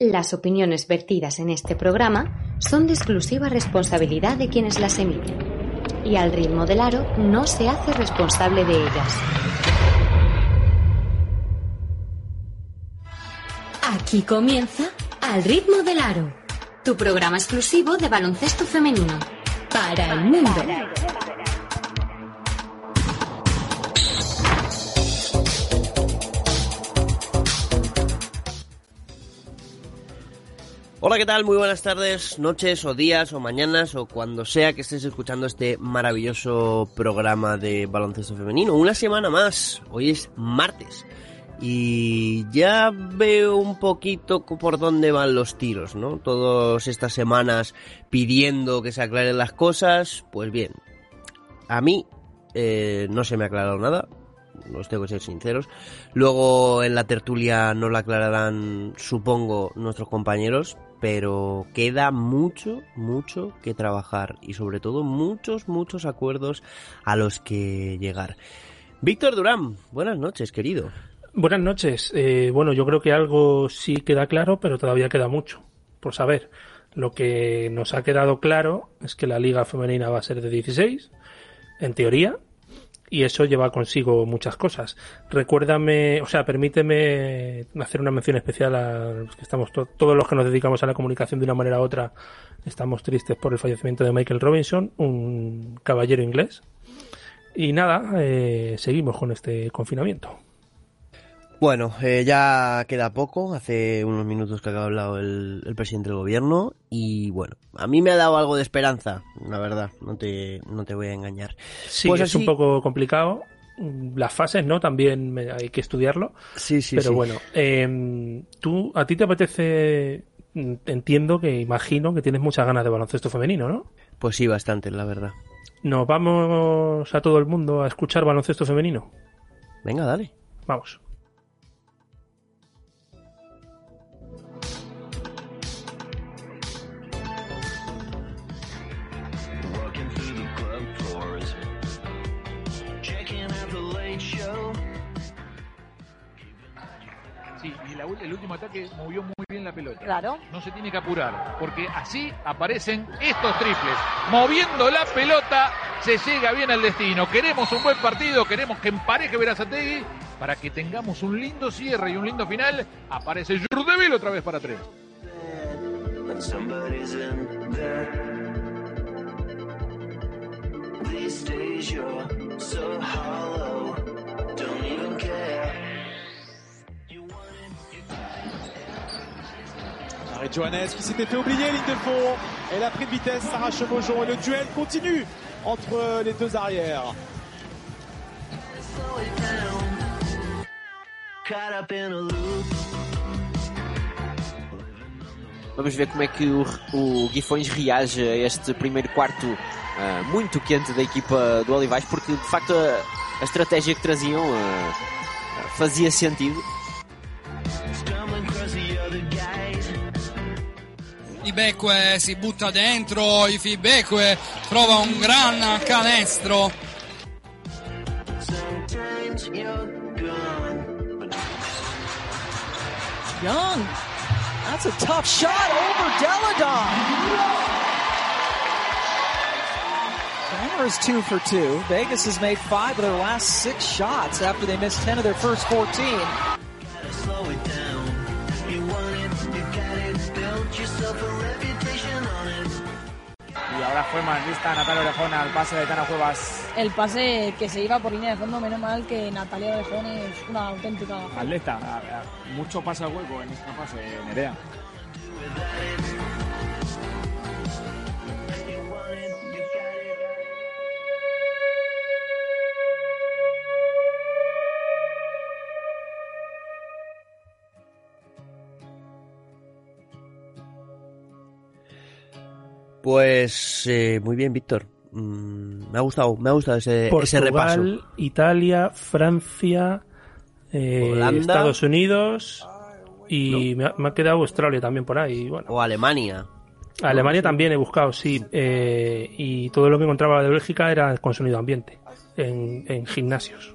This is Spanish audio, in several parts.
Las opiniones vertidas en este programa son de exclusiva responsabilidad de quienes las emiten y al ritmo del aro no se hace responsable de ellas. Aquí comienza Al ritmo del aro, tu programa exclusivo de baloncesto femenino para el mundo. Hola, ¿qué tal? Muy buenas tardes, noches o días o mañanas o cuando sea que estés escuchando este maravilloso programa de baloncesto femenino. Una semana más, hoy es martes y ya veo un poquito por dónde van los tiros, ¿no? Todas estas semanas pidiendo que se aclaren las cosas, pues bien, a mí eh, no se me ha aclarado nada, los tengo que ser sinceros. Luego en la tertulia no la aclararán, supongo, nuestros compañeros, pero queda mucho, mucho que trabajar y sobre todo muchos, muchos acuerdos a los que llegar. Víctor Durán, buenas noches, querido. Buenas noches. Eh, bueno, yo creo que algo sí queda claro, pero todavía queda mucho por saber. Lo que nos ha quedado claro es que la liga femenina va a ser de 16, en teoría, y eso lleva consigo muchas cosas. Recuérdame, o sea, permíteme hacer una mención especial a los que estamos todos los que nos dedicamos a la comunicación de una manera u otra estamos tristes por el fallecimiento de Michael Robinson, un caballero inglés. Y nada, eh, seguimos con este confinamiento. Bueno, eh, ya queda poco, hace unos minutos que ha hablado el, el, presidente del gobierno y bueno, a mí me ha dado algo de esperanza, la verdad, no te, no te voy a engañar. Sí, pues es un poco complicado, las fases, ¿no? También hay que estudiarlo. Sí, sí, Pero sí. bueno, eh, tú, a ti te apetece, entiendo que imagino que tienes muchas ganas de baloncesto femenino, ¿no? Pues sí, bastante, la verdad. ¿Nos vamos a todo el mundo a escuchar baloncesto femenino? Venga, dale. Vamos. Último ataque movió muy bien la pelota. Claro. No se tiene que apurar, porque así aparecen estos triples. Moviendo la pelota, se llega bien al destino. Queremos un buen partido, queremos que empareje Verazategui para que tengamos un lindo cierre y un lindo final. Aparece Jurdeville otra vez para tres. These days you're so hollow, don't even care. Arrête Johannes qui s'était fait oublier, ligne de fond. Elle a pris de vitesse, Sarah Chemojon et le duel continue entre les deux arrières. Vamos ver como é que o, o Guifões reage a este primeiro quarto uh, muito quente da equipa do Olivais, porque de facto a, a estratégia que traziam uh, fazia sentido. Ibeque si butta dentro, Ifibeque trova un gran canestro. Young, that's a tough shot over Deladon. Hammer is two for two. Vegas has made five of their last six shots after they missed 10 of their first 14. Ahora fue más lista Natalia Orejón al pase de Tana Cuevas. El pase que se iba por línea de fondo, menos mal que Natalia Orejón es una auténtica. Atleta, mucho pase al hueco en esta fase, Nerea. Pues eh, muy bien, Víctor. Mm, me ha gustado, me ha gustado ese, Portugal, ese repaso. Italia, Francia, eh, Holanda. Estados Unidos y me, ha, me, ha, quedado Australia también por ahí. Bueno. O Alemania. Alemania también he buscado, sí. Eh, y todo lo que encontraba de Bélgica era con sonido ambiente, en, en gimnasios.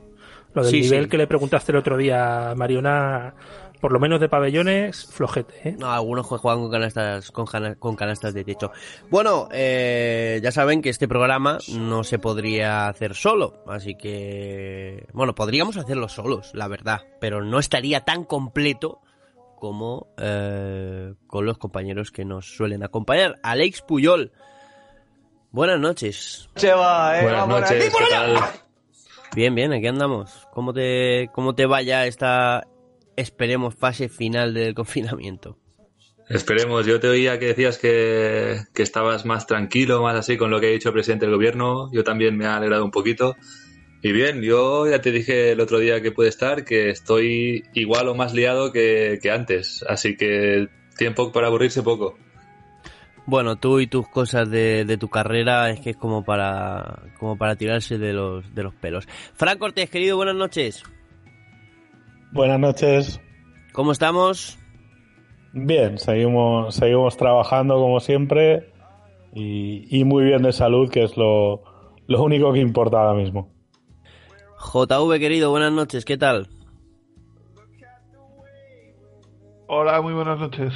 Lo del Sí, nivel sí. que le preguntaste el otro día a Mariona por lo menos de pabellones, flojete. ¿eh? No, algunos jue- juegan con canastas, con, con canastas de techo. Bueno, eh, ya saben que este programa no se podría hacer solo, así que... Bueno, podríamos hacerlo solos, la verdad, pero no estaría tan completo como eh, con los compañeros que nos suelen acompañar. Alex Puyol, buenas noches. Buenas noches, ¿qué tal? Bien, bien, aquí andamos. ¿Cómo te, cómo te vaya esta, esperemos, fase final del confinamiento? Esperemos, yo te oía que decías que, que estabas más tranquilo, más así con lo que ha dicho el presidente del gobierno. Yo también me ha alegrado un poquito. Y bien, yo ya te dije el otro día que puede estar que estoy igual o más liado que, que antes. Así que tiempo para aburrirse poco. Bueno, tú y tus cosas de, de tu carrera es que es como para, como para tirarse de los, de los pelos. Fran Cortés, querido, buenas noches. Buenas noches. ¿Cómo estamos? Bien, seguimos, seguimos trabajando como siempre y, y muy bien de salud, que es lo, lo único que importa ahora mismo. JV, querido, buenas noches, ¿qué tal? Hola, muy buenas noches.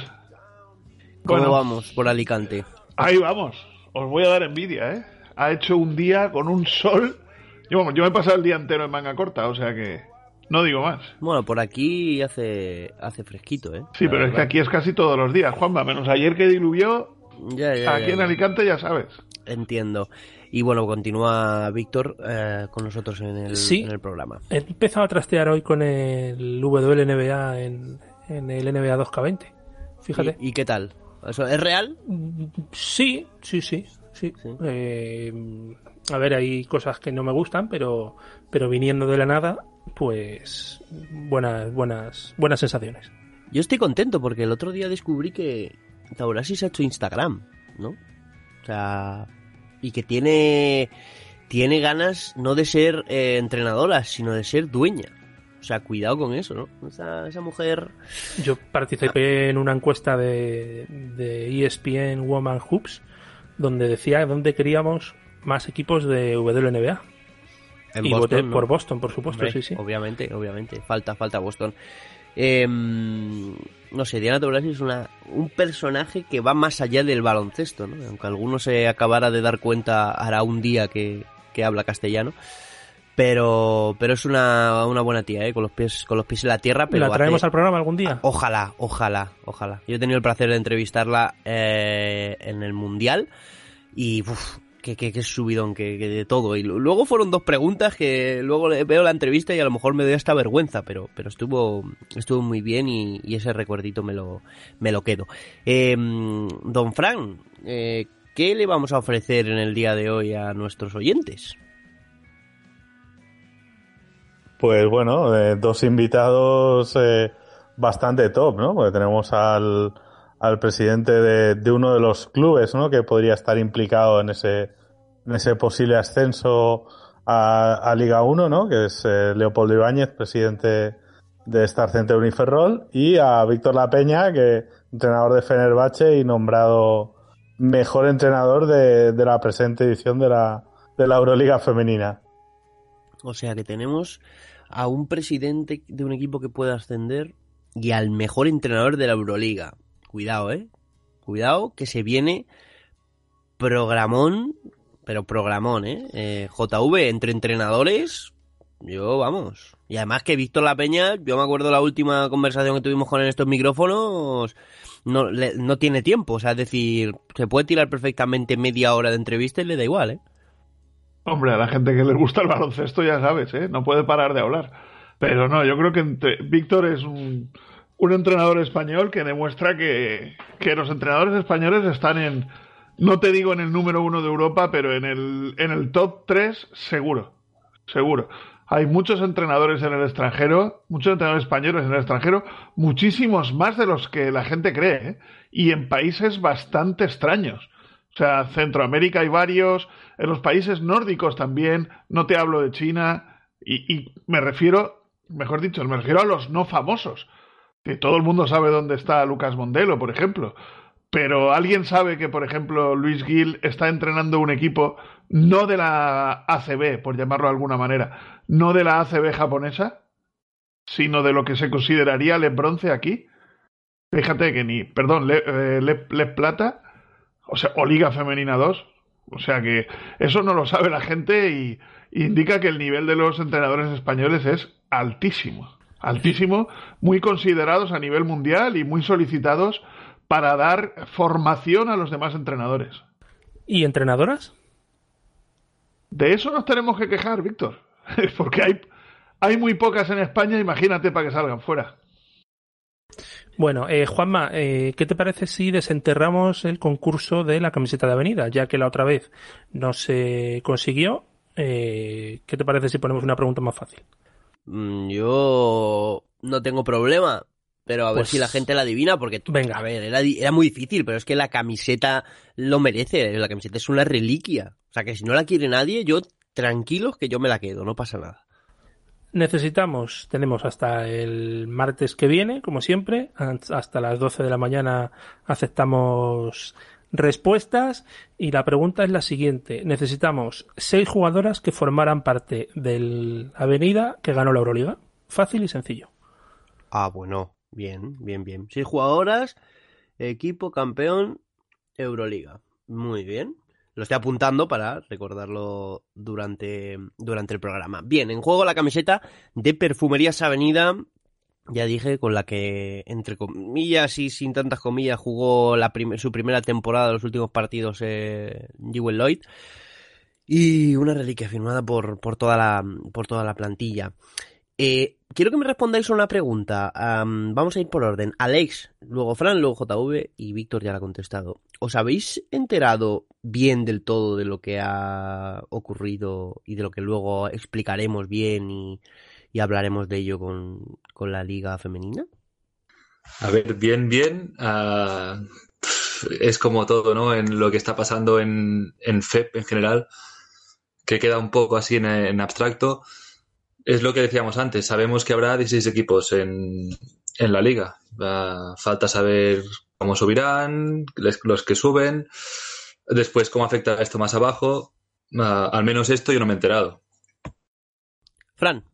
¿Cómo Bueno. vamos por Alicante? Ahí vamos. Os voy a dar envidia, ¿eh? Ha hecho un día con un sol. Yo, yo me he pasado el día entero en manga corta, o sea que no digo más. Bueno, por aquí hace, hace fresquito, ¿eh? Sí, La pero es que aquí es casi todos los días, Juanma, menos ayer que diluvió. Ya, ya, aquí ya, en. Alicante ya sabes. Entiendo. Y bueno, continúa Víctor eh, con nosotros en el, Sí. en el programa. He empezado a trastear hoy con el WNBA en, en el NBA 2K20. Fíjate. ¿Y, y qué tal? ¿Eso ¿Es real? Sí, sí, sí. sí. Eh, a ver, hay cosas que no me gustan, pero, pero viniendo de la nada, pues buenas, buenas, buenas sensaciones. Yo estoy contento porque el otro día descubrí que Taurasi se ha hecho Instagram, ¿no? O sea, y que tiene tiene ganas no de ser eh, entrenadora, sino de ser dueña. O sea, cuidado con eso, ¿no? Esa, esa mujer... Yo participé en una encuesta de, de ESPN Woman Hoops donde decía dónde queríamos más equipos de WNBA. En y Boston, voté ¿no? por Boston, por supuesto, Hombre, sí, sí. Obviamente, obviamente. Falta, falta Boston. Eh, no sé, Diana Taurasi es una, un personaje que va más allá del baloncesto, ¿no? Aunque alguno se acabara de dar cuenta hará un día que, que habla castellano. Pero, pero es una, una buena tía, ¿eh? Con los pies, con los pies en la tierra. Pero ¿La traemos hace- al programa algún día? Ojalá, ojalá, ojalá. Yo he tenido el placer de entrevistarla eh, en el Mundial y uf, qué, qué, qué subidón, que, de todo. Y lu- luego fueron dos preguntas que luego veo la entrevista y a lo mejor me doy hasta vergüenza, pero, pero estuvo, estuvo muy bien y, y ese recuerdito me lo, me lo quedo. Eh, don Fran, eh, ¿qué le vamos a ofrecer en el día de hoy a nuestros oyentes? Pues bueno, eh, dos invitados eh, bastante top, ¿no? Porque tenemos al, al presidente de, uno de los clubes, ¿no? Que podría estar implicado en ese, posible ascenso a, Liga 1, ¿no? Que es eh, Leopoldo Ibáñez, presidente de Star Center Uniferrol, y a Víctor La Peña, que entrenador de Fenerbahce y nombrado mejor entrenador de, la presente edición de la, de la Euroliga femenina. O sea que tenemos a un presidente de un equipo que puede ascender y al mejor entrenador de la Euroliga. Cuidado, eh. Cuidado que se viene programón, pero programón, eh. Eh, JV entre entrenadores. Yo, vamos. Y además que Víctor La Peña, yo me acuerdo la última conversación que tuvimos con él en estos micrófonos, no, no tiene tiempo. O sea, es decir, se puede tirar perfectamente media hora de entrevista y le da igual, eh. Hombre, a la gente que le gusta el baloncesto ya sabes, ¿eh? No puede parar de hablar. Pero no, yo creo que Víctor es un, un entrenador español que demuestra que, que los entrenadores españoles están en, no te digo en el número uno de Europa, pero en el, en el top 3 seguro. Seguro. Hay muchos entrenadores en el extranjero, muchos entrenadores españoles en el extranjero, muchísimos más de los que la gente cree, ¿eh? y en países bastante extraños. O sea, Centroamérica hay varios, en los países nórdicos también, no te hablo de China, y, y me refiero, mejor dicho, me refiero a los no famosos, que todo el mundo sabe dónde está Lucas Mondelo, por ejemplo, pero ¿alguien sabe que, por ejemplo, Luis Gil está entrenando un equipo no de la ACB, por llamarlo de alguna manera, no de la ACB japonesa? sino de lo que se consideraría el bronce aquí. Fíjate que ni, perdón, Le, eh, Plata, o sea, Liga Femenina 2, o sea que eso no lo sabe la gente y indica que el nivel de los entrenadores españoles es altísimo, altísimo, muy considerados a nivel mundial y muy solicitados para dar formación a los demás entrenadores. ¿Y entrenadoras? De eso nos tenemos que quejar, Víctor, porque hay, hay muy pocas en España, imagínate para que salgan fuera. Bueno, eh, Juanma, eh, ¿qué te parece si desenterramos el concurso de la camiseta de Avenida? Ya que la otra vez no se consiguió, eh, ¿qué te parece si ponemos una pregunta más fácil? Mm, Yo no tengo problema, pero a ver Pues- si la gente la adivina, porque tú- Venga. a ver, era, era muy difícil, pero es que la camiseta lo merece, la camiseta es una reliquia. O sea que si no la quiere nadie, yo tranquilos que yo me la quedo, no pasa nada. Necesitamos, tenemos hasta el martes que viene, como siempre, hasta las 12 de la mañana aceptamos respuestas y la pregunta es la siguiente. Necesitamos seis jugadoras que formaran parte del Avenida que ganó la Euroliga. Fácil y sencillo. Ah, bueno, bien, bien, bien. Seis jugadoras, equipo campeón, Euroliga. Muy bien. Lo estoy apuntando para recordarlo durante, durante el programa. Bien, en juego la camiseta de Perfumerías Avenida. Ya dije, con la que, entre comillas y sin tantas comillas, jugó la su primera temporada, los últimos partidos, eh, Jewel Lloyd. Y una reliquia firmada por, por, toda, la, por toda la plantilla. Eh, quiero que me respondáis una pregunta. Am, vamos a ir por orden. Alex, luego Fran, luego JV y Víctor ya la ha contestado. ¿Os habéis enterado bien del todo de lo que ha ocurrido y de lo que luego explicaremos bien y, y hablaremos de ello con, con la liga femenina? A ver, bien, bien. ah, es como todo, ¿no? En lo que está pasando en, en FEP en general, que queda un poco así en, en abstracto. Es lo que decíamos antes. Sabemos que habrá 16 equipos en, en la liga. Ah, falta saber cómo subirán, les- los que suben. Después, cómo afecta esto más abajo. Ah, al menos esto yo no me he enterado. Fran.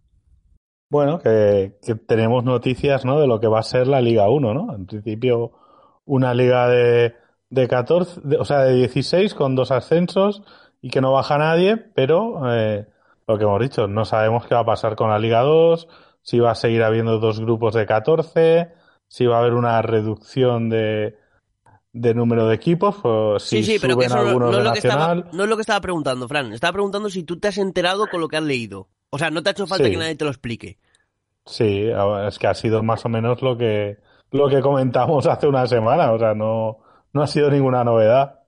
Bueno, que, que tenemos noticias, ¿no? De lo que va a ser la Liga 1, ¿no? En principio, una liga de, de 14, de- o sea, de 16 con dos ascensos y que no baja nadie, pero eh, lo que hemos dicho, no sabemos qué va a pasar con la Liga 2, si va a seguir habiendo dos grupos de 14, si va a haber una reducción de, de número de equipos, o si sí, sí, pero que suben eso no, algunos no es lo que estaba, no es lo que estaba preguntando, Fran. Estaba preguntando si tú te has enterado con lo que has leído. O sea, no te ha hecho falta Sí. que nadie te lo explique. Sí, es que ha sido más o menos lo que, lo que comentamos hace una semana, o sea, no, no ha sido ninguna novedad.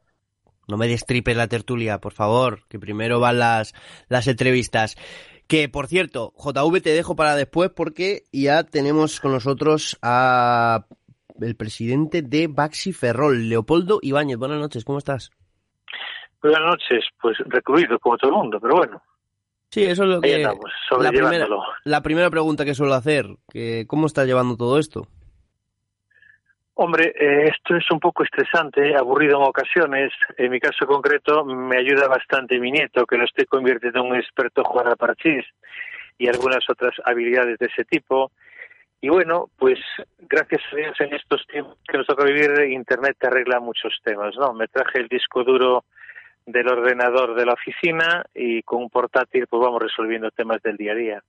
No me destripes la tertulia, por favor, que primero van las, las entrevistas. Que, por cierto, JV te dejo para después porque ya tenemos con nosotros a el presidente de Baxi Ferrol, Leopoldo Ibáñez. Buenas noches, ¿cómo estás? Buenas noches, pues recluido como todo el mundo, pero bueno, Sí, eso es lo que... andamos, la, primera, la primera pregunta que suelo hacer, que ¿cómo estás llevando todo esto? Hombre, eh, esto es un poco estresante, aburrido en ocasiones. En mi caso concreto me ayuda bastante mi nieto, que lo estoy convirtiendo en un experto jugar al parchís y algunas otras habilidades de ese tipo. Y bueno, pues gracias a Dios en estos tiempos que nos toca vivir, Internet te arregla muchos temas, ¿no? Me traje el disco duro del ordenador de la oficina y con un portátil pues vamos resolviendo temas del día a día.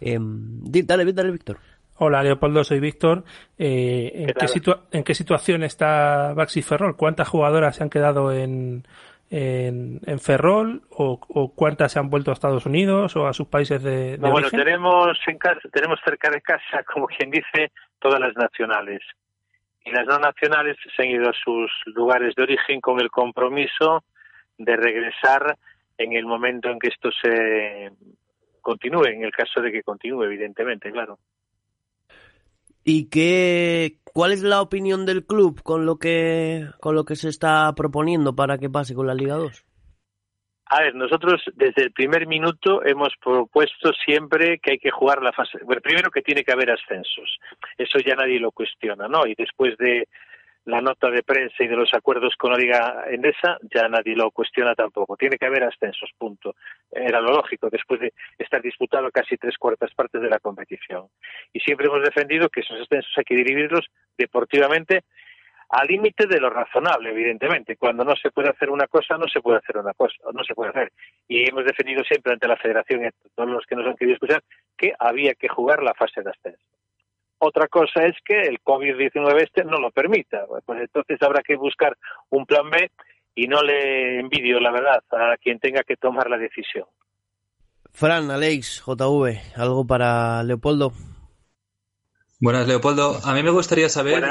Em, di- dale, dale, Víctor. Hola Leopoldo, soy Víctor. Eh, ¿en, ¿Qué qué tal? situa- ¿En qué situación está Baxi Ferrol? ¿Cuántas jugadoras se han quedado en, en, en Ferrol o, o cuántas se han vuelto a Estados Unidos o a sus países de, de No, bueno, tenemos en casa, tenemos cerca de casa, como quien dice, todas las nacionales. Y las no nacionales se han ido a sus lugares de origen con el compromiso de regresar en el momento en que esto se continúe, en el caso de que continúe, evidentemente, claro. ¿Y qué, cuál es la opinión del club con lo que, con lo que se está proponiendo para que pase con la Liga 2? A ver, nosotros desde el primer minuto hemos propuesto siempre que hay que jugar la fase. Bueno, primero que tiene que haber ascensos. Eso ya nadie lo cuestiona, ¿no? Y después de la nota de prensa y de los acuerdos con la Liga Endesa, ya nadie lo cuestiona tampoco. Tiene que haber ascensos, punto. Era lo lógico, después de estar disputado casi tres cuartas partes de la competición. Y siempre hemos defendido que esos ascensos hay que dividirlos deportivamente al límite de lo razonable, evidentemente. Cuando no se puede hacer una cosa, no se puede hacer una cosa, no se puede hacer. Y hemos defendido siempre ante la Federación y todos los que nos han querido escuchar que había que jugar la fase de ascenso. Otra cosa es que el COVID-19 este no lo permita. Pues entonces habrá que buscar un plan B y no le envidio, la verdad, a quien tenga que tomar la decisión. Fran, Alex, JV, ¿algo para Leopoldo? Buenas, Leopoldo. A mí me gustaría saber.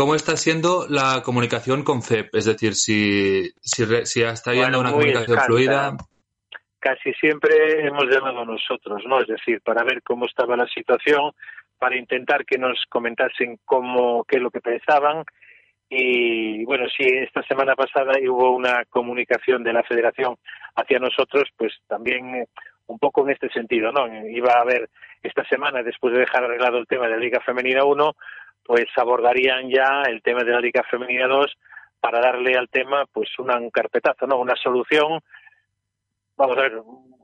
Cómo está siendo la comunicación con CEP. Es decir, si, si, si está habiendo Bueno, una comunicación fluida. Casi siempre hemos llamado nosotros, ¿no? Es decir, para ver cómo estaba la situación, para intentar que nos comentasen cómo, qué es lo que pensaban. Y bueno, si esta semana pasada hubo una comunicación de la Federación hacia nosotros, pues también eh, un poco en este sentido, ¿no? Iba a haber esta semana, después de dejar arreglado el tema de la Liga Femenina 1, pues abordarían ya el tema de la Liga Femenina 2 para darle al tema pues un carpetazo, ¿no? Una solución, vamos a ver, un-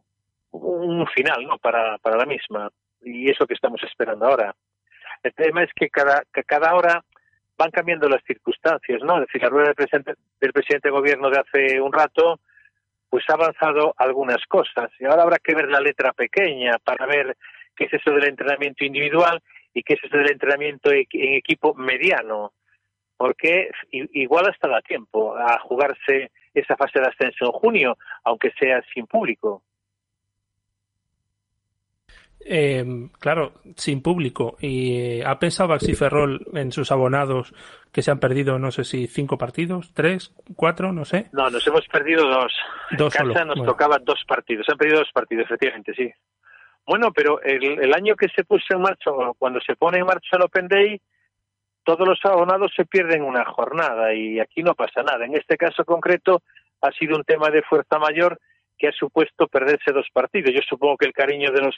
un final, ¿no? Para, para la misma. Y eso que estamos esperando ahora. El tema es que cada, que cada hora van cambiando las circunstancias, ¿no? Es decir, la rueda del presidente, del presidente de gobierno de hace un rato, pues ha avanzado algunas cosas. Y ahora habrá que ver la letra pequeña para ver qué es eso del entrenamiento individual y qué es eso del entrenamiento e- en equipo mediano. Porque igual hasta da tiempo a jugarse esa fase de ascenso en junio, aunque sea sin público. Eh, claro, sin público. ¿Y eh, ha pensado Baxi Ferrol en sus abonados que se han perdido, no sé si cinco partidos, tres, cuatro, no sé? No, nos hemos perdido dos. Dos en casa solo, nos bueno. tocaban dos partidos. Se han perdido dos partidos, efectivamente, sí. Bueno, pero el, el año que se puso en marcha, cuando se pone en marcha el Open Day, todos los abonados se pierden una jornada y aquí no pasa nada. En este caso concreto ha sido un tema de fuerza mayor que ha supuesto perderse dos partidos. Yo supongo que el cariño de los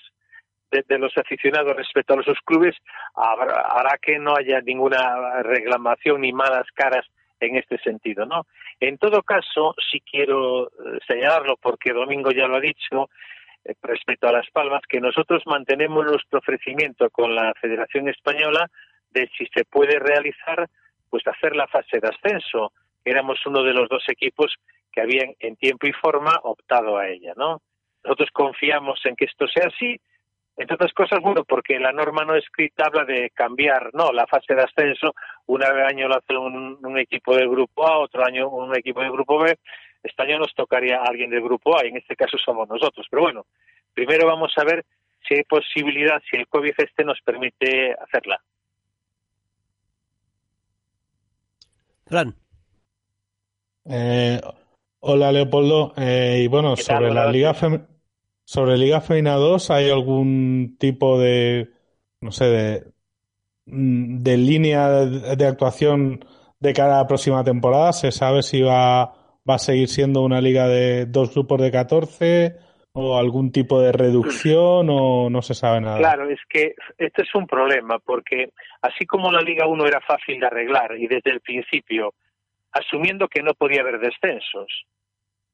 de, los aficionados respecto a los clubes hará que no haya ninguna reclamación ni malas caras en este sentido, ¿no? En todo caso, sí quiero eh, señalarlo porque Domingo ya lo ha dicho respecto a Las Palmas que nosotros mantenemos nuestro ofrecimiento con la Federación Española de si se puede realizar, pues hacer la fase de ascenso. Éramos uno de los dos equipos que habían en tiempo y forma optado a ella, ¿no? Nosotros confiamos en que esto sea así, entre otras cosas, bueno, porque la norma no escrita habla de cambiar, ¿no? La fase de ascenso, un año lo hace un, un equipo del grupo A, otro año un equipo del grupo B. Este año nos tocaría a alguien del grupo A, y en este caso somos nosotros. Pero bueno, primero vamos a ver si hay posibilidad, si el COVID este nos permite hacerla. Fran. Eh, hola Leopoldo. Eh, y bueno, sobre la Liga Fem- sobre Liga Femenina 2, ¿hay algún tipo de, no sé, de, mm, de línea de, de actuación de cara a la próxima temporada? ¿Se sabe si va, va a seguir siendo una liga de dos grupos de 14 o algún tipo de reducción o no se sabe nada? Claro, es que este es un problema, porque así como la Liga 1 era fácil de arreglar y desde el principio, asumiendo que no podía haber descensos,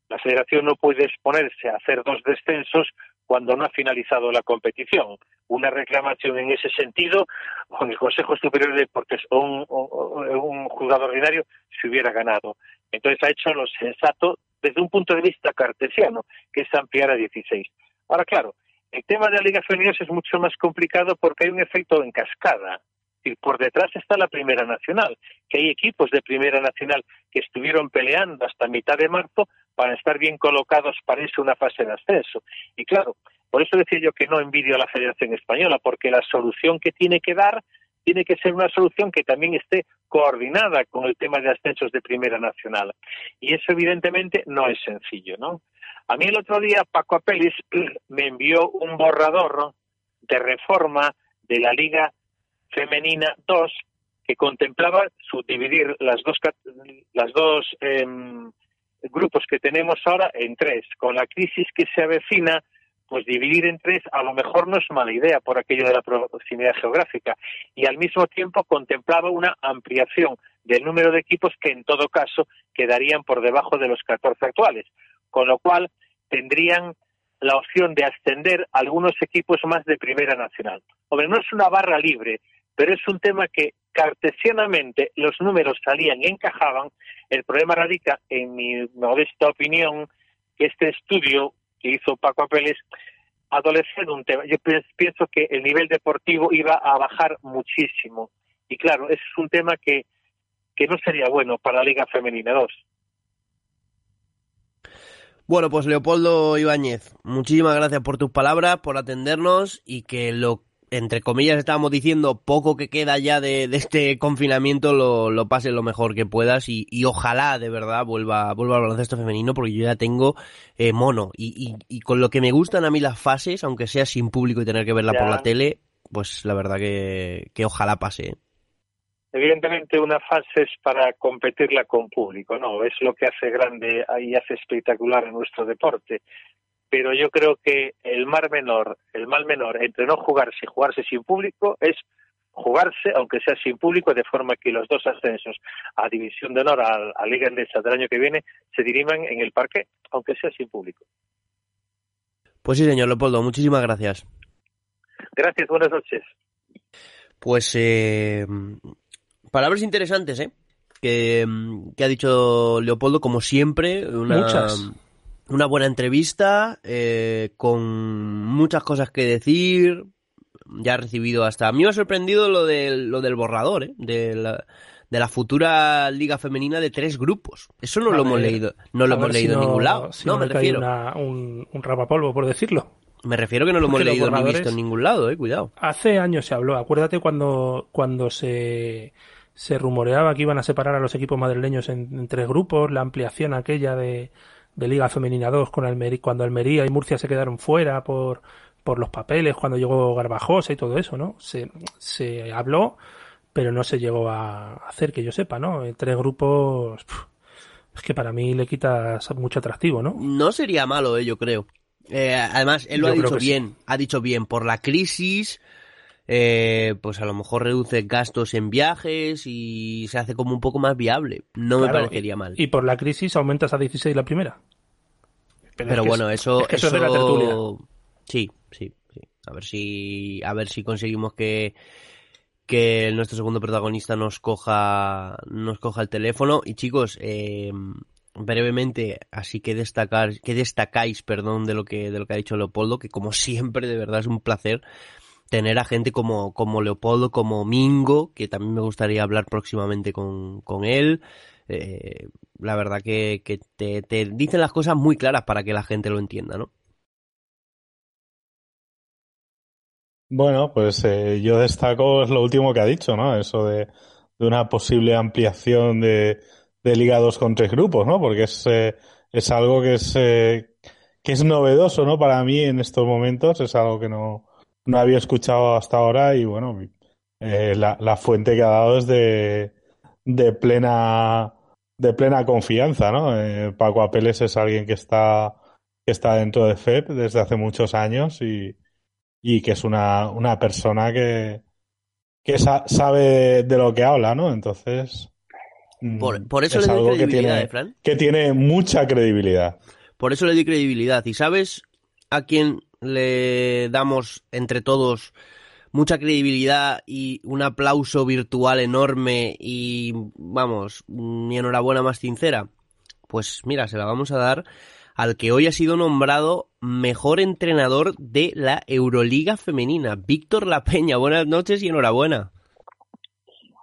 la federación no puede exponerse a hacer dos descensos cuando no ha finalizado la competición. Una reclamación en ese sentido, con el Consejo Superior de Deportes o un, o- un juzgado ordinario se hubiera ganado. Entonces ha hecho lo sensato desde un punto de vista cartesiano, que es ampliar a 16. Ahora, claro, el tema de la Liga Femenina es mucho más complicado porque hay un efecto en cascada. Y por detrás está la Primera Nacional, que hay equipos de Primera Nacional que estuvieron peleando hasta mitad de marzo para estar bien colocados para irse una fase de ascenso. Y claro, por eso decía yo que no envidio a la Federación Española, porque la solución que tiene que dar tiene que ser una solución que también esté coordinada con el tema de ascensos de Primera Nacional. Y eso evidentemente no es sencillo, ¿no? A mí el otro día Paco Apelis me envió un borrador de reforma de la Liga Femenina 2 que contemplaba subdividir las dos las dos em, grupos que tenemos ahora en tres. Con la crisis que se avecina, pues dividir en tres a lo mejor no es mala idea por aquello de la proximidad geográfica. Y al mismo tiempo contemplaba una ampliación del número de equipos que en todo caso quedarían por debajo de los 14 actuales, con lo cual tendrían la opción de ascender algunos equipos más de Primera Nacional. Hombre, no es una barra libre, pero es un tema que cartesianamente los números salían y encajaban. El problema radica, en mi modesta opinión, que este estudio que hizo Paco Apeles adolece de un tema. Yo pienso que el nivel deportivo iba a bajar muchísimo. Y claro, es un tema que, que no sería bueno para la Liga Femenina 2. Bueno, pues Leopoldo Ibáñez, muchísimas gracias por tus palabras, por atendernos y que lo, entre comillas, estábamos diciendo, poco que queda ya de, de este confinamiento, lo, lo pases lo mejor que puedas y, y, ojalá de verdad vuelva, vuelva al baloncesto femenino porque yo ya tengo eh, mono y, y, y, con lo que me gustan a mí las fases, aunque sea sin público y tener que verla Ya. por la tele, pues la verdad que, que ojalá pase. ¿eh? Evidentemente una fase es para competirla con público, ¿no? Es lo que hace grande y hace espectacular a nuestro deporte. Pero yo creo que el mar menor, el mal menor entre no jugarse y jugarse sin público es jugarse, aunque sea sin público, de forma que los dos ascensos a División de Honor, a, a Liga Endesa del año que viene, se diriman en el parque, aunque sea sin público. Pues sí, señor Leopoldo, muchísimas gracias. Gracias, buenas noches. Pues eh, palabras interesantes, ¿eh? Que, que ha dicho Leopoldo, como siempre, una, Muchas. Una buena entrevista, eh, con muchas cosas que decir. Ya ha recibido hasta. A mí me ha sorprendido lo del, lo del borrador, ¿eh? De la, de la futura Liga Femenina de tres grupos. Eso no A lo hemos leído, no lo hemos si leído en no- ningún lado. si no, me me refiero. una- un, un rapapolvo, por decirlo. Me refiero que no lo hemos Porque leído ni visto en ningún lado, eh. Cuidado. Hace años se habló, acuérdate cuando, cuando se, se rumoreaba que iban a separar a los equipos madrileños en, en tres grupos, la ampliación aquella de, de Liga Femenina 2 con Almería, cuando Almería y Murcia se quedaron fuera por, por los papeles, cuando llegó Garbajosa y todo eso, ¿no? Se, se habló, pero no se llegó a hacer, que yo sepa, ¿no? En tres grupos, es que para mí le quitas mucho atractivo, ¿no? No sería malo, eh, yo creo. Eh, además, él lo Yo ha dicho sí. bien. Ha dicho bien, por la crisis, eh, pues a lo mejor reduce gastos en viajes y se hace como un poco más viable. No me parecería y- mal. Y por la crisis aumentas a 16 la primera. Pero, es bueno, es- eso, es que eso es de la tertulia. Sí, sí, sí. A ver si, a ver si conseguimos que, que nuestro segundo protagonista nos coja, nos coja el teléfono. Y chicos, eh, brevemente, así que destacar, que destacáis, perdón, de lo que, de lo que ha dicho Leopoldo, que como siempre, de verdad es un placer tener a gente como, como Leopoldo, como Mingo, que también me gustaría hablar próximamente con, con él. Eh, la verdad que, te, dicen las cosas muy claras para que la gente lo entienda, ¿no? Bueno, pues eh, yo destaco es lo último que ha dicho, ¿no? Eso de, de una posible ampliación de, de Liga 2 con tres grupos, ¿no? Porque es, eh, es algo que es, eh, que es novedoso, ¿no? Para mí en estos momentos es algo que no, no había escuchado hasta ahora y bueno, eh, la, la fuente que ha dado es de, de plena, de plena confianza, ¿no? Eh, Paco Apeles es alguien que está, que está dentro de FEP desde hace muchos años y, y que es una, una persona que, que sa- sabe de, lo que habla, ¿no? Entonces, mm, Por, por eso es le doy algo que credibilidad, tiene, ¿eh, Fran? que tiene mucha credibilidad. Por eso le doy credibilidad. ¿Y sabes a quién le damos entre todos mucha credibilidad y un aplauso virtual enorme y, vamos, mi enhorabuena más sincera? Pues mira, se la vamos a dar al que hoy ha sido nombrado mejor entrenador de la Euroliga femenina, Víctor La Peña. Buenas noches y enhorabuena.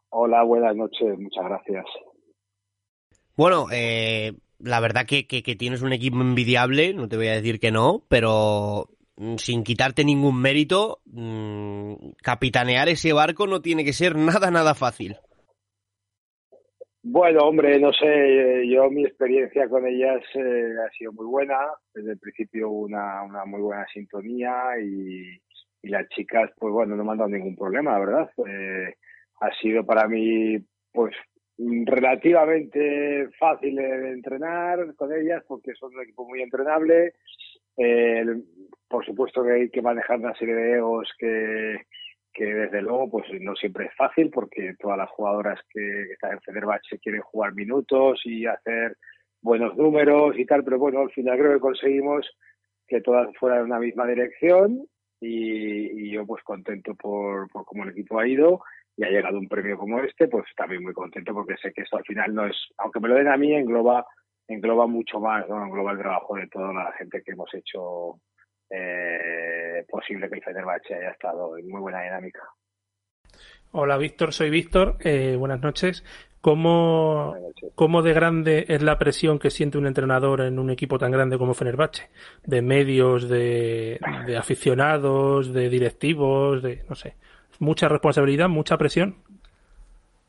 Hola, buenas noches, muchas gracias. Bueno, eh, la verdad que, que, que tienes un equipo envidiable, no te voy a decir que no, pero sin quitarte ningún mérito, mm, capitanear ese barco no tiene que ser nada, nada fácil. Bueno, hombre, no sé, yo mi experiencia con ellas eh, ha sido muy buena, desde el principio una, una muy buena sintonía y, y las chicas, pues bueno, no me han dado ningún problema, verdad. Eh, ha sido para mí, pues, relativamente fácil de entrenar con ellas porque son un equipo muy entrenable. Eh, por supuesto que hay que manejar una serie de egos que, desde luego pues no siempre es fácil porque todas las jugadoras que están en Fenerbahce quieren jugar minutos y hacer buenos números y tal, pero bueno, al final creo que conseguimos que todas fueran en una misma dirección y, yo pues contento por, por cómo el equipo ha ido y ha llegado un premio como este, pues también muy contento porque sé que esto al final no es, aunque me lo den a mí, engloba engloba mucho más, ¿no? engloba el trabajo de toda la gente que hemos hecho eh, posible que el Fenerbahce haya estado en muy buena dinámica. Hola Víctor, soy Víctor, eh, buenas noches. ¿Cómo, ¿Cómo de grande es la presión que siente un entrenador en un equipo tan grande como Fenerbahce? De medios, de, de aficionados, de directivos, de no sé. ¿Mucha responsabilidad, mucha presión?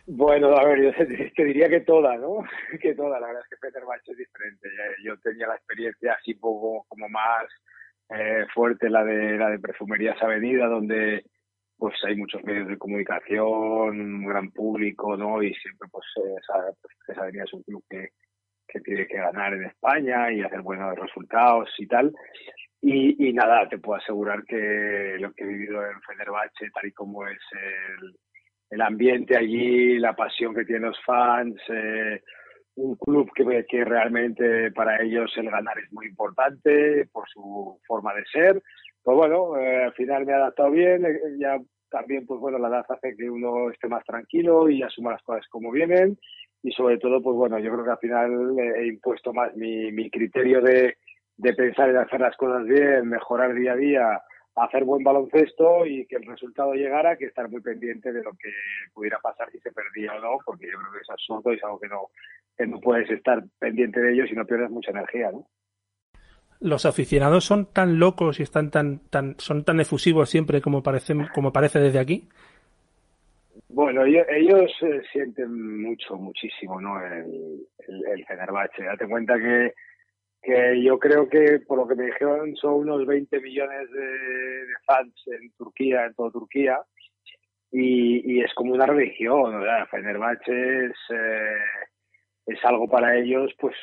Bueno, a ver, yo te diría que toda, ¿no? Que toda, la verdad es que Fenerbahce es diferente. Yo tenía la experiencia así poco como más eh, fuerte la de la de Perfumerías Avenida, donde pues hay muchos medios de comunicación, un gran público, ¿no? Y siempre pues esa, pues, esa Avenida es un club que, que tiene que ganar en España y hacer buenos resultados y tal. Y, y nada, te puedo asegurar que lo que he vivido en Fenerbahce, tal y como es el, el ambiente allí, la pasión que tienen los fans, eh, un club que, que realmente para ellos el ganar es muy importante por su forma de ser. Pues bueno, eh, al final me he adaptado bien, eh, ya también pues bueno, la edad hace que uno esté más tranquilo y asuma las cosas como vienen y sobre todo pues bueno, yo creo que al final he impuesto más mi, mi criterio de, de pensar en hacer las cosas bien, mejorar día a día, hacer buen baloncesto y que el resultado llegara, que estar muy pendiente de lo que pudiera pasar si se perdía o no, porque yo creo que es absurdo y es algo que no, que no puedes estar pendiente de ello si no pierdes mucha energía, ¿no? los aficionados son tan locos y están tan, tan, son tan efusivos siempre como parece, como parece desde aquí. Bueno, ellos, ellos eh, sienten mucho, muchísimo, ¿no? El, el, el Fenerbahce. Date cuenta que, que yo creo que, por lo que me dijeron, son unos 20 millones de, fans en Turquía, en toda Turquía, y, es como una religión, ¿no? Fenerbahce es, eh, es algo para ellos, pues,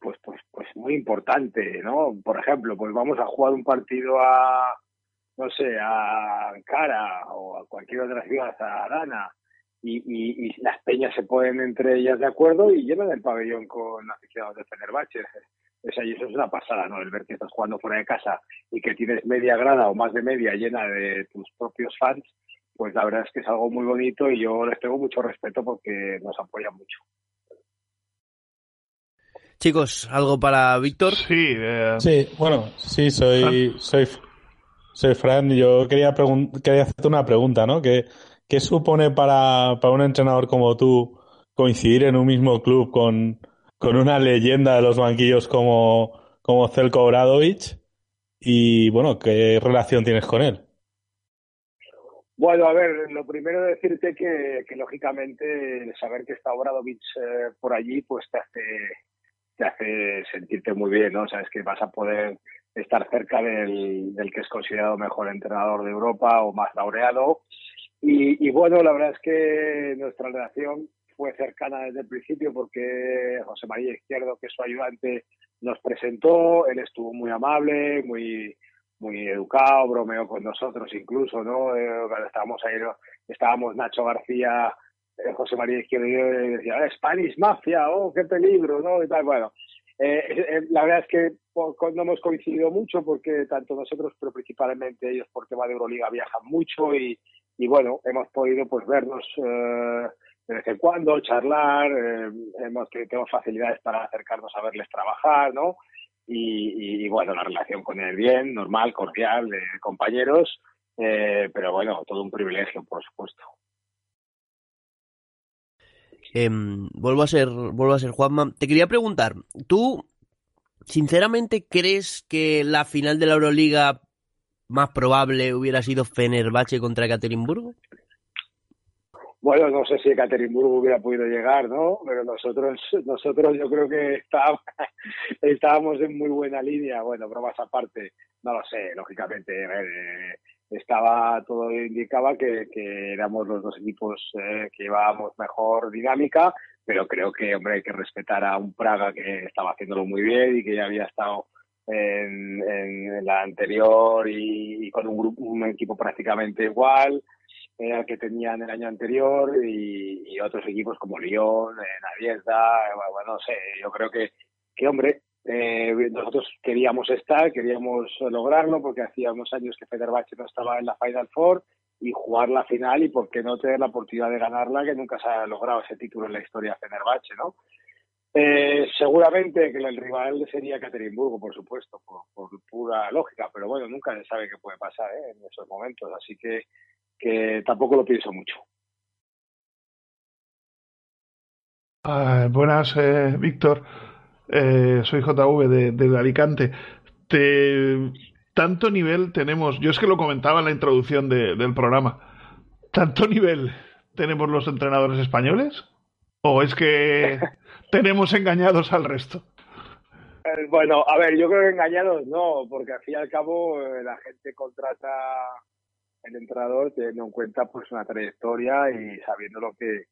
pues, pues, pues muy importante, ¿no? Por ejemplo, pues vamos a jugar un partido a, no sé, a Ankara o a cualquier otra ciudad, a Adana, y, y, y, las peñas se ponen entre ellas de acuerdo y llenan el pabellón con aficionados de Fenerbahce. O sea, y eso es una pasada, ¿no? El ver que estás jugando fuera de casa y que tienes media grada o más de media llena de tus propios fans, pues la verdad es que es algo muy bonito y yo les tengo mucho respeto porque nos apoyan mucho. Chicos, ¿algo para Víctor? Sí, eh... sí, bueno, sí, soy, soy, soy Fran. Yo quería, quería hacerte una pregunta, ¿no? ¿Qué, qué supone para, para un entrenador como tú coincidir en un mismo club con, con una leyenda de los banquillos como, como Zelko Obradovic? Y bueno, ¿qué relación tienes con él? Bueno, a ver, lo primero decirte que, que lógicamente saber que está Obradovic eh, por allí, pues te hace, te hace sentirte muy bien, ¿no? Sabes que vas a poder estar cerca del, del que es considerado mejor entrenador de Europa o más laureado. Y, bueno, la verdad es que nuestra relación fue cercana desde el principio porque José María Izquierdo, que es su ayudante, nos presentó, él estuvo muy amable, muy muy educado, bromeó con nosotros incluso, ¿no? Eh, cuando estábamos ahí, estábamos Nacho García, eh, José María Izquierdo y yo y decía, ah, Spanish Mafia, oh, qué peligro, ¿no? Y tal, bueno. Eh, eh, la verdad es que no hemos coincidido mucho porque tanto nosotros, pero principalmente ellos por tema de Euroliga viajan mucho y, y bueno, hemos podido pues vernos eh, de vez en cuando, charlar, eh, hemos tenemos facilidades para acercarnos a verles trabajar, ¿no? Y, y, bueno, la relación con él bien, normal, cordial, de compañeros, eh, pero bueno, todo un privilegio, por supuesto. Eh, vuelvo a ser, vuelvo a ser Juanma. Te quería preguntar, ¿tú sinceramente crees que la final de la Euroliga más probable hubiera sido Fenerbahce contra Ekaterimburgo? Bueno, no sé si Ekaterimburgo hubiera podido llegar, ¿no? Pero nosotros, nosotros yo creo que estábamos, estábamos en muy buena línea. Bueno, bromas aparte, no lo sé, lógicamente. Eh, estaba todo indicaba que, que, éramos los dos equipos eh, que llevábamos mejor dinámica, pero creo que, hombre, hay que respetar a un Praga que estaba haciéndolo muy bien y que ya había estado en, la anterior y, y con un grupo, un equipo prácticamente igual eh, al que tenían el año anterior y, y otros equipos como Lyon, eh, Naviesda, bueno, no sé, yo creo que, que hombre, eh, nosotros queríamos estar, queríamos lograrlo porque hacía unos años que Fenerbahce no estaba en la Final Four y jugar la final y por qué no tener la oportunidad de ganarla que nunca se ha logrado ese título en la historia de Fenerbahce, ¿no? Eh, seguramente que el rival sería Caterinburgo, por supuesto, por, por pura lógica, pero bueno, nunca se sabe qué puede pasar ¿eh? en esos momentos, así que, que tampoco lo pienso mucho. Ah, buenas, eh, Víctor. Eh, soy JV de, de Alicante. Te, tanto nivel tenemos, yo es que lo comentaba en la introducción de- del programa, ¿tanto nivel tenemos los entrenadores españoles? ¿O es que tenemos engañados al resto? Eh, Bueno, a ver, yo creo que engañados no, porque al fin y al cabo eh, la gente contrata el entrenador teniendo en cuenta pues una trayectoria y sabiendo lo que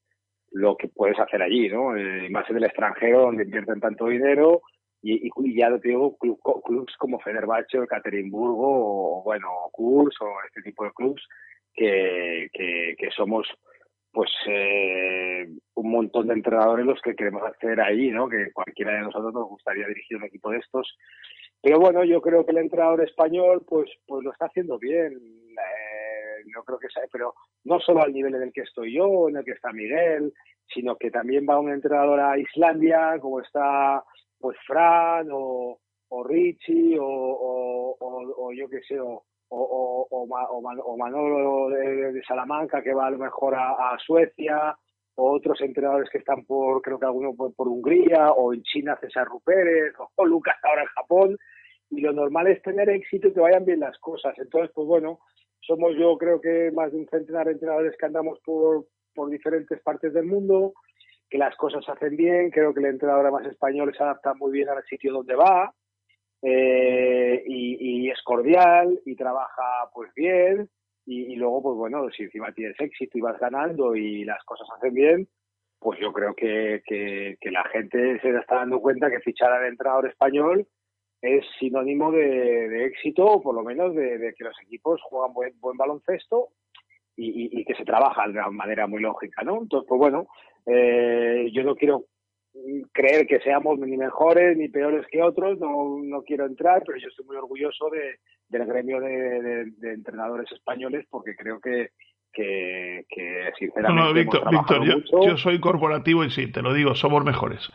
lo que puedes hacer allí, ¿no? Eh, más en el extranjero donde invierten tanto dinero y, ya te digo clu- co- clubs como Fenerbahce o Ekaterimburgo o bueno Kurs o este tipo de clubs que, que, que somos pues eh, un montón de entrenadores los que queremos hacer ahí, ¿no? Que cualquiera de nosotros nos gustaría dirigir un equipo de estos. Pero bueno, yo creo que el entrenador español, pues, pues lo está haciendo bien. Eh, no creo que sea, pero no solo al nivel en el que estoy yo, en el que está Miguel, sino que también va un entrenador a Islandia, como está pues Fran o, o Richie o, o, yo qué sé, o, o, o, o Ma- o Man- o Manolo de, Salamanca que va a lo mejor a, Suecia, o otros entrenadores que están por, creo que alguno por, por Hungría, o en China César Rupérez, o Lucas ahora en Japón, y lo normal es tener éxito y que vayan bien las cosas. Entonces, pues bueno, somos yo creo que más de un centenar de entrenadores que andamos por, por diferentes partes del mundo, que las cosas se hacen bien, creo que el entrenador más español se adapta muy bien al sitio donde va, eh, y, es cordial y trabaja pues bien y, y luego pues bueno si encima tienes éxito y vas ganando y las cosas se hacen bien pues yo creo que, que, que la gente se está dando cuenta que fichar al entrenador español es sinónimo de, de éxito o por lo menos de, de que los equipos juegan buen, buen baloncesto y, y- y que se trabaja de una manera muy lógica, ¿no? Entonces, pues bueno, eh, yo no quiero creer que seamos ni mejores ni peores que otros, no, no quiero entrar, pero yo estoy muy orgulloso de, del gremio de, entrenadores españoles porque creo que, que, que No, sinceramente no, hemos Víctor, trabajado Víctor, yo, mucho. yo soy corporativo y sí, te lo digo, somos mejores.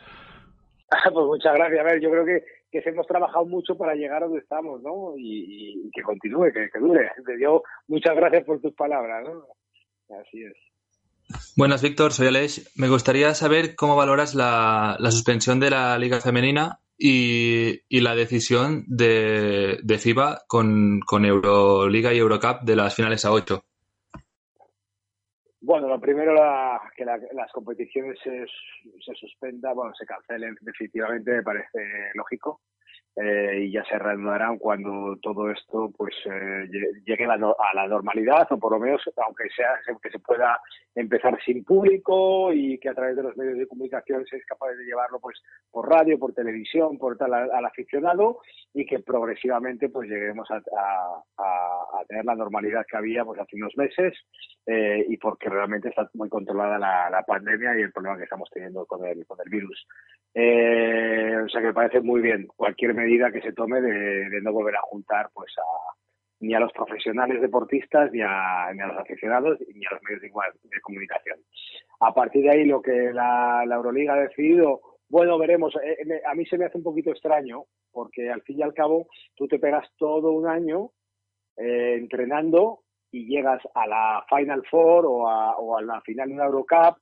pues muchas gracias. A ver, yo creo que, que hemos trabajado mucho para llegar a donde estamos, ¿no? Y, que continúe, que, que dure. Te dio muchas gracias por tus palabras, ¿no? Así es. Buenas, Víctor, soy Aleix. Me gustaría saber cómo valoras la, la suspensión de la Liga Femenina y, y la decisión de, de FIBA con, con Euroliga y Eurocup de las finales a 8. Bueno, lo primero, la- que la- las competiciones se, se suspendan, bueno, se cancelen definitivamente, me parece lógico. Eh, y ya se reanudarán cuando todo esto pues eh, lle- llegue no- a la normalidad o por lo menos aunque sea que se pueda empezar sin público y que a través de los medios de comunicación se es capaz de llevarlo pues por radio, por televisión, por tal al, al aficionado y que progresivamente pues lleguemos a, a- a- a tener la normalidad que había pues hace unos meses eh, y porque realmente está muy controlada la, la pandemia y el problema que estamos teniendo con el, con el virus. Eh, o sea que me parece muy bien cualquier medida que se tome de, de no volver a juntar pues a, ni a los profesionales deportistas ni a, ni a los aficionados ni a los medios de, igual- de comunicación. A partir de ahí lo que la, la Euroliga ha decidido, bueno, veremos. Eh, me- a mí se me hace un poquito extraño porque al fin y al cabo tú te pegas todo un año eh, entrenando y llegas a la Final Four o a, o a la final de una Eurocup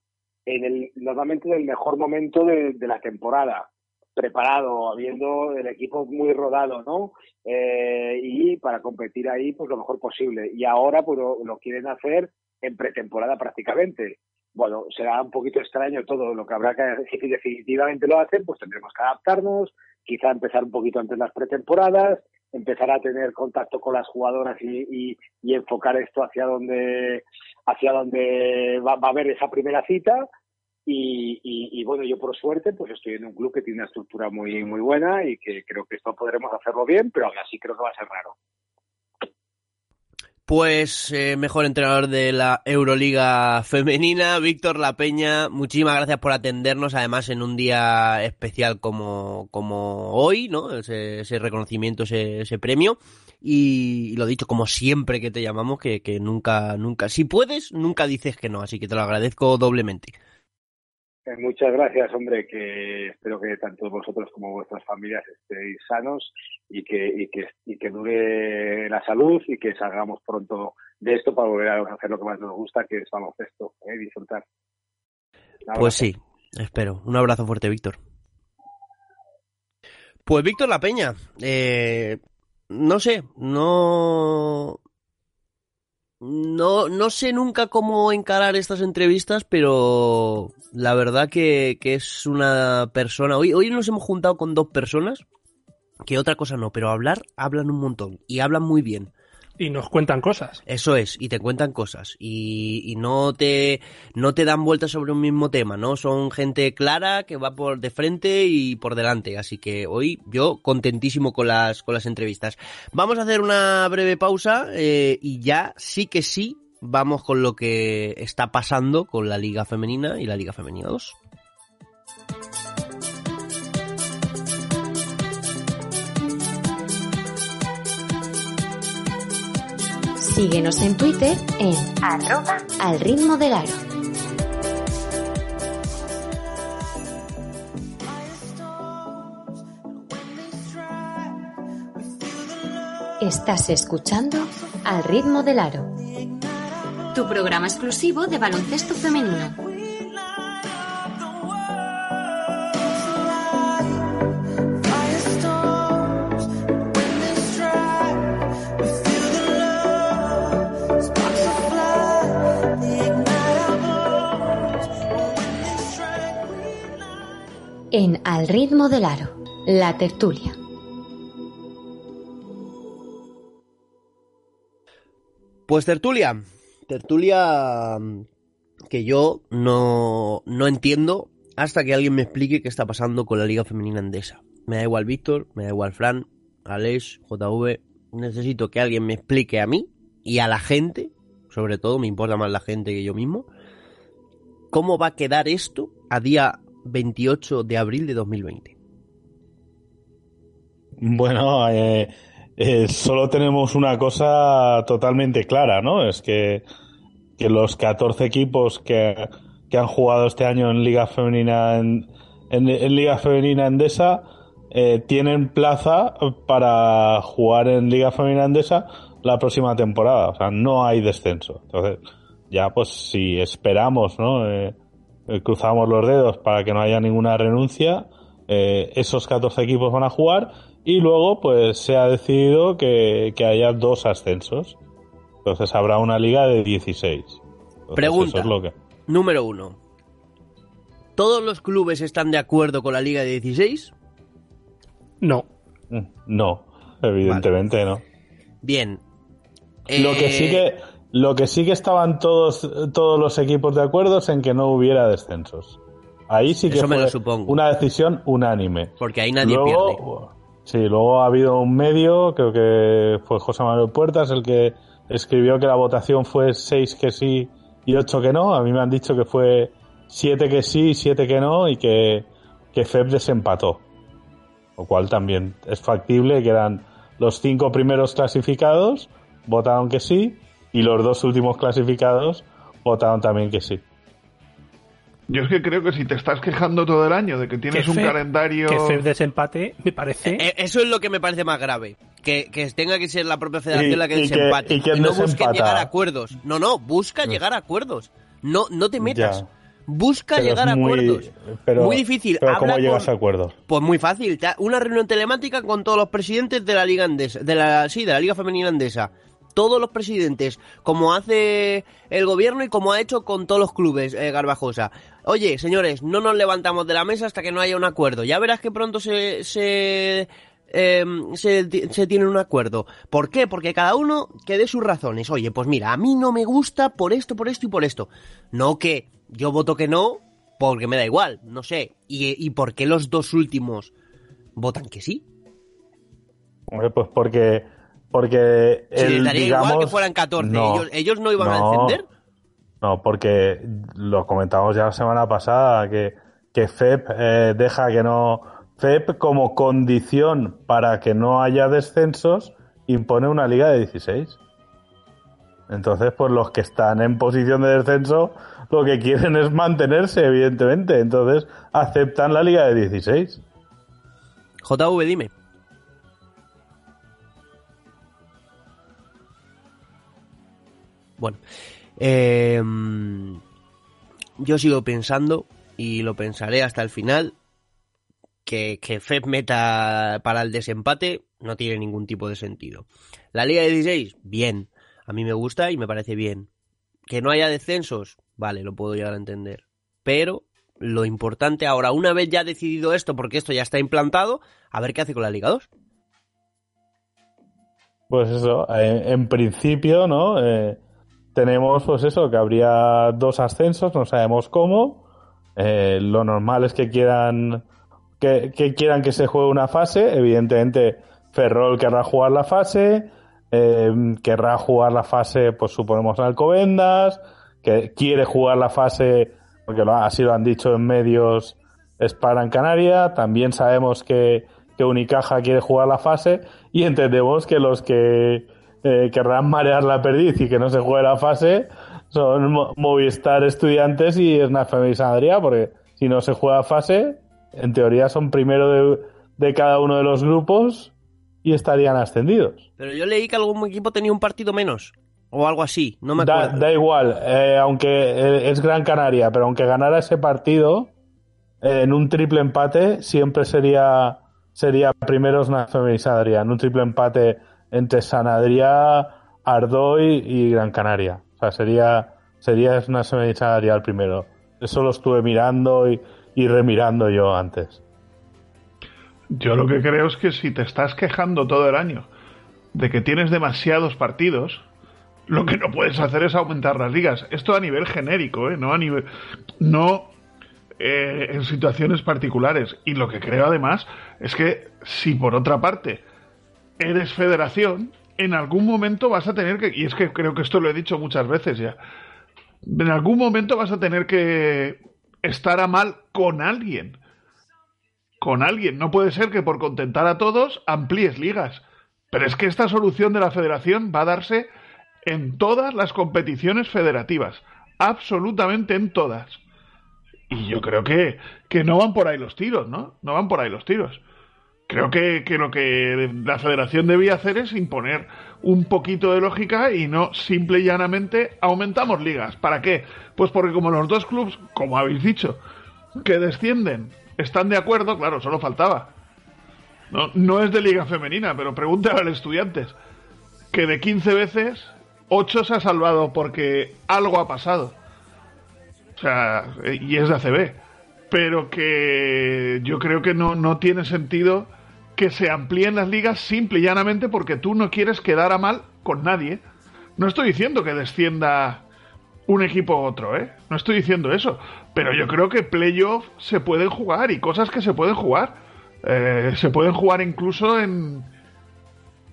en el, normalmente en el mejor momento de, de la temporada, preparado, habiendo el equipo muy rodado, ¿no? Eh, y para competir ahí, pues lo mejor posible. Y ahora, pues lo, quieren hacer en pretemporada prácticamente. Bueno, será un poquito extraño todo lo que habrá que, si definitivamente lo hacen, pues tendremos que adaptarnos, quizá empezar un poquito antes las pretemporadas, empezar a tener contacto con las jugadoras y, enfocar esto hacia donde hacia donde va a haber esa primera cita y, y- y, bueno yo por suerte pues estoy en un club que tiene una estructura muy muy buena y que creo que esto podremos hacerlo bien pero aún así creo que va a ser raro Pues eh, mejor entrenador de la Euroliga femenina, Víctor La Peña, muchísimas gracias por atendernos, además en un día especial como, como hoy, ¿no? Ese, ese reconocimiento, ese, ese premio. Y, y lo dicho, como siempre que te llamamos, que, que nunca, nunca, si puedes, nunca dices que no, así que te lo agradezco doblemente. Eh, Muchas gracias, hombre, que espero que tanto vosotros como vuestras familias estéis sanos y que, y que, y que dure la salud y que salgamos pronto de esto para volver a hacer lo que más nos gusta, que es baloncesto, ¿eh? disfrutar. Pues sí, espero. Un abrazo fuerte, Víctor. Pues Víctor La Peña, eh, no sé, no, no, no sé nunca cómo encarar estas entrevistas, pero la verdad que, que es una persona. Hoy, hoy nos hemos juntado con dos personas que otra cosa no, pero hablar hablan un montón y hablan muy bien. Y nos cuentan cosas. Eso es, y te cuentan cosas. Y, y no te no te dan vueltas sobre un mismo tema, ¿no? Son gente clara que va por de frente y por delante. Así que hoy yo contentísimo con las, con las entrevistas. Vamos a hacer una breve pausa eh, y ya sí que sí vamos con lo que está pasando con la Liga Femenina y la Liga Femenina 2. Síguenos en Twitter en arroba al ritmo del aro. Estás escuchando Al ritmo del aro. Tu programa exclusivo de baloncesto femenino. En Al ritmo del aro, la tertulia. Pues tertulia, tertulia que yo no, no entiendo hasta que alguien me explique qué está pasando con la Liga Femenina Endesa. Me da igual Víctor, me da igual Fran, Alex, JV. Necesito que alguien me explique a mí y a la gente, sobre todo me importa más la gente que yo mismo, cómo va a quedar esto a día 28 de abril de 2020. Bueno, eh, eh, solo tenemos una cosa totalmente clara, ¿no? Es que, que los 14 equipos que, que han jugado este año en Liga Femenina en, Liga Femenina Endesa eh, tienen plaza para jugar en Liga Femenina Endesa la próxima temporada. O sea, no hay descenso. Entonces, ya pues si esperamos, ¿no? Eh, eh, cruzamos los dedos para que no haya ninguna renuncia. eh, esos 14 equipos van a jugar y luego pues se ha decidido que, que haya dos ascensos. Entonces habrá una liga de 16. Entonces, Pregunta. eso es lo que... Número uno. ¿Todos los clubes están de acuerdo con la Liga de 16? No. Mm, No, evidentemente no. Bien. Lo que sí que lo que sí que estaban todos todos los equipos de acuerdo es en que no hubiera descensos. Ahí sí que Eso me fue lo supongo. una decisión unánime. Porque ahí nadie Luego, pierde. Sí, luego ha habido un medio, creo que fue José Manuel Puertas el que escribió que la votación fue 6 que sí y 8 que no. A mí me han dicho que fue 7 que sí y 7 que no y que, que FEP desempató. Lo cual también es factible que eran los cinco primeros clasificados votaron que sí y los dos últimos clasificados votaron también que sí. Yo es que creo que si te estás quejando todo el año de que tienes Que un Feb- calendario... Que Feb desempate, me parece. Eh, Eso es lo que me parece más grave. Que, que tenga que ser la propia federación Y- la que y que- desempate. y no busquen desempata. llegar a acuerdos. No, no, busca llegar a acuerdos. No, no te metas. Ya. Busca Pero llegar a muy- acuerdos. pero- muy difícil. Pero ¿cómo con- llegas a acuerdos? Pues muy fácil. Una reunión telemática con todos los presidentes de la Liga Andesa. De la, sí, de la Liga Femenina Andesa. Todos los presidentes, como hace el gobierno y como ha hecho con todos los clubes, eh, Garbajosa. Oye, señores, no nos levantamos de la mesa hasta que no haya un acuerdo. Ya verás que pronto se, se, se, ti- se tiene un acuerdo. ¿Por qué? Porque cada uno que dé sus razones. Oye, pues mira, a mí no me gusta por esto, por esto y por esto. No que yo voto que no porque me da igual, no sé. ¿Y, y por qué los dos últimos votan que sí? Hombre, pues porque Porque el, les daría digamos, igual que fueran 14. no, ellos, ellos no iban a no, descender. No, porque lo comentamos ya la semana pasada, que, que FEP eh, deja que no... FEP como condición para que no haya descensos impone una liga de 16. Entonces, pues los que están en posición de descenso lo que quieren es mantenerse, evidentemente. Entonces, aceptan la liga de 16. JV, dime. Bueno, eh, yo sigo pensando, y lo pensaré hasta el final, que, que FEP meta para el desempate no tiene ningún tipo de sentido. La Liga de 16, bien. A mí me gusta y me parece bien. Que no haya descensos, vale, lo puedo llegar a entender. Pero lo importante ahora, una vez ya decidido esto, porque esto ya está implantado, a ver qué hace con la Liga 2. Pues eso, en, en principio, ¿no? Eh, tenemos, pues eso, que habría dos ascensos, no sabemos cómo. Eh, lo normal es que quieran que, quieran que se juegue una fase. Evidentemente, Ferrol querrá jugar la fase. eh, querrá jugar la fase, pues suponemos, Alcobendas. Que quiere jugar la fase, porque así lo han dicho en medios, Spara en Canaria. También sabemos que, que Unicaja quiere jugar la fase. Y entendemos que los que eh, querrán marear la perdiz y que no se juegue la fase son Mo- Movistar Estudiantes y Snap y Sanadria, porque si no se juega fase, en teoría son primero de, de cada uno de los grupos y estarían ascendidos. Pero yo leí que algún equipo tenía un partido menos. O algo así, no me Da, acuerdo. da igual, eh, aunque eh, es Gran Canaria, pero aunque ganara ese partido, eh, en un triple empate siempre sería sería primero Snap y en un triple empate entre Sanadria, Ardoy y Gran Canaria. O sea, sería, sería una Sanadria el primero. Eso lo estuve mirando y, y remirando yo antes. Yo lo que creo es que si te estás quejando todo el año de que tienes demasiados partidos, lo que no puedes hacer es aumentar las ligas. Esto a nivel genérico, ¿eh? no a nivel, no eh, en situaciones particulares. Y lo que creo además es que si por otra parte eres federación, en algún momento vas a tener que, y es que creo que esto lo he dicho muchas veces ya, en algún momento vas a tener que estar a mal con alguien con alguien. No puede ser que por contentar a todos amplíes ligas. Pero es que esta solución de la federación va a darse en todas las competiciones federativas. Absolutamente en todas. Y yo creo que, que no van por ahí los tiros, ¿no? No van por ahí los tiros. Creo que, que lo que la federación debía hacer es imponer un poquito de lógica y no simple y llanamente aumentamos ligas. ¿Para qué? Pues porque como los dos clubes, como habéis dicho, que descienden, están de acuerdo, claro, solo faltaba. No, no es de liga femenina, pero pregúntale al estudiantes. Que de 15 veces, 8 se ha salvado porque algo ha pasado. O sea, y es de ACB. Pero que yo creo que no, no tiene sentido que se amplíen las ligas simple y llanamente porque tú no quieres quedar a mal con nadie. No estoy diciendo que descienda un equipo u otro, ¿eh? No estoy diciendo eso. Pero yo creo que playoff se pueden jugar y cosas que se pueden jugar. Eh, se pueden jugar incluso en,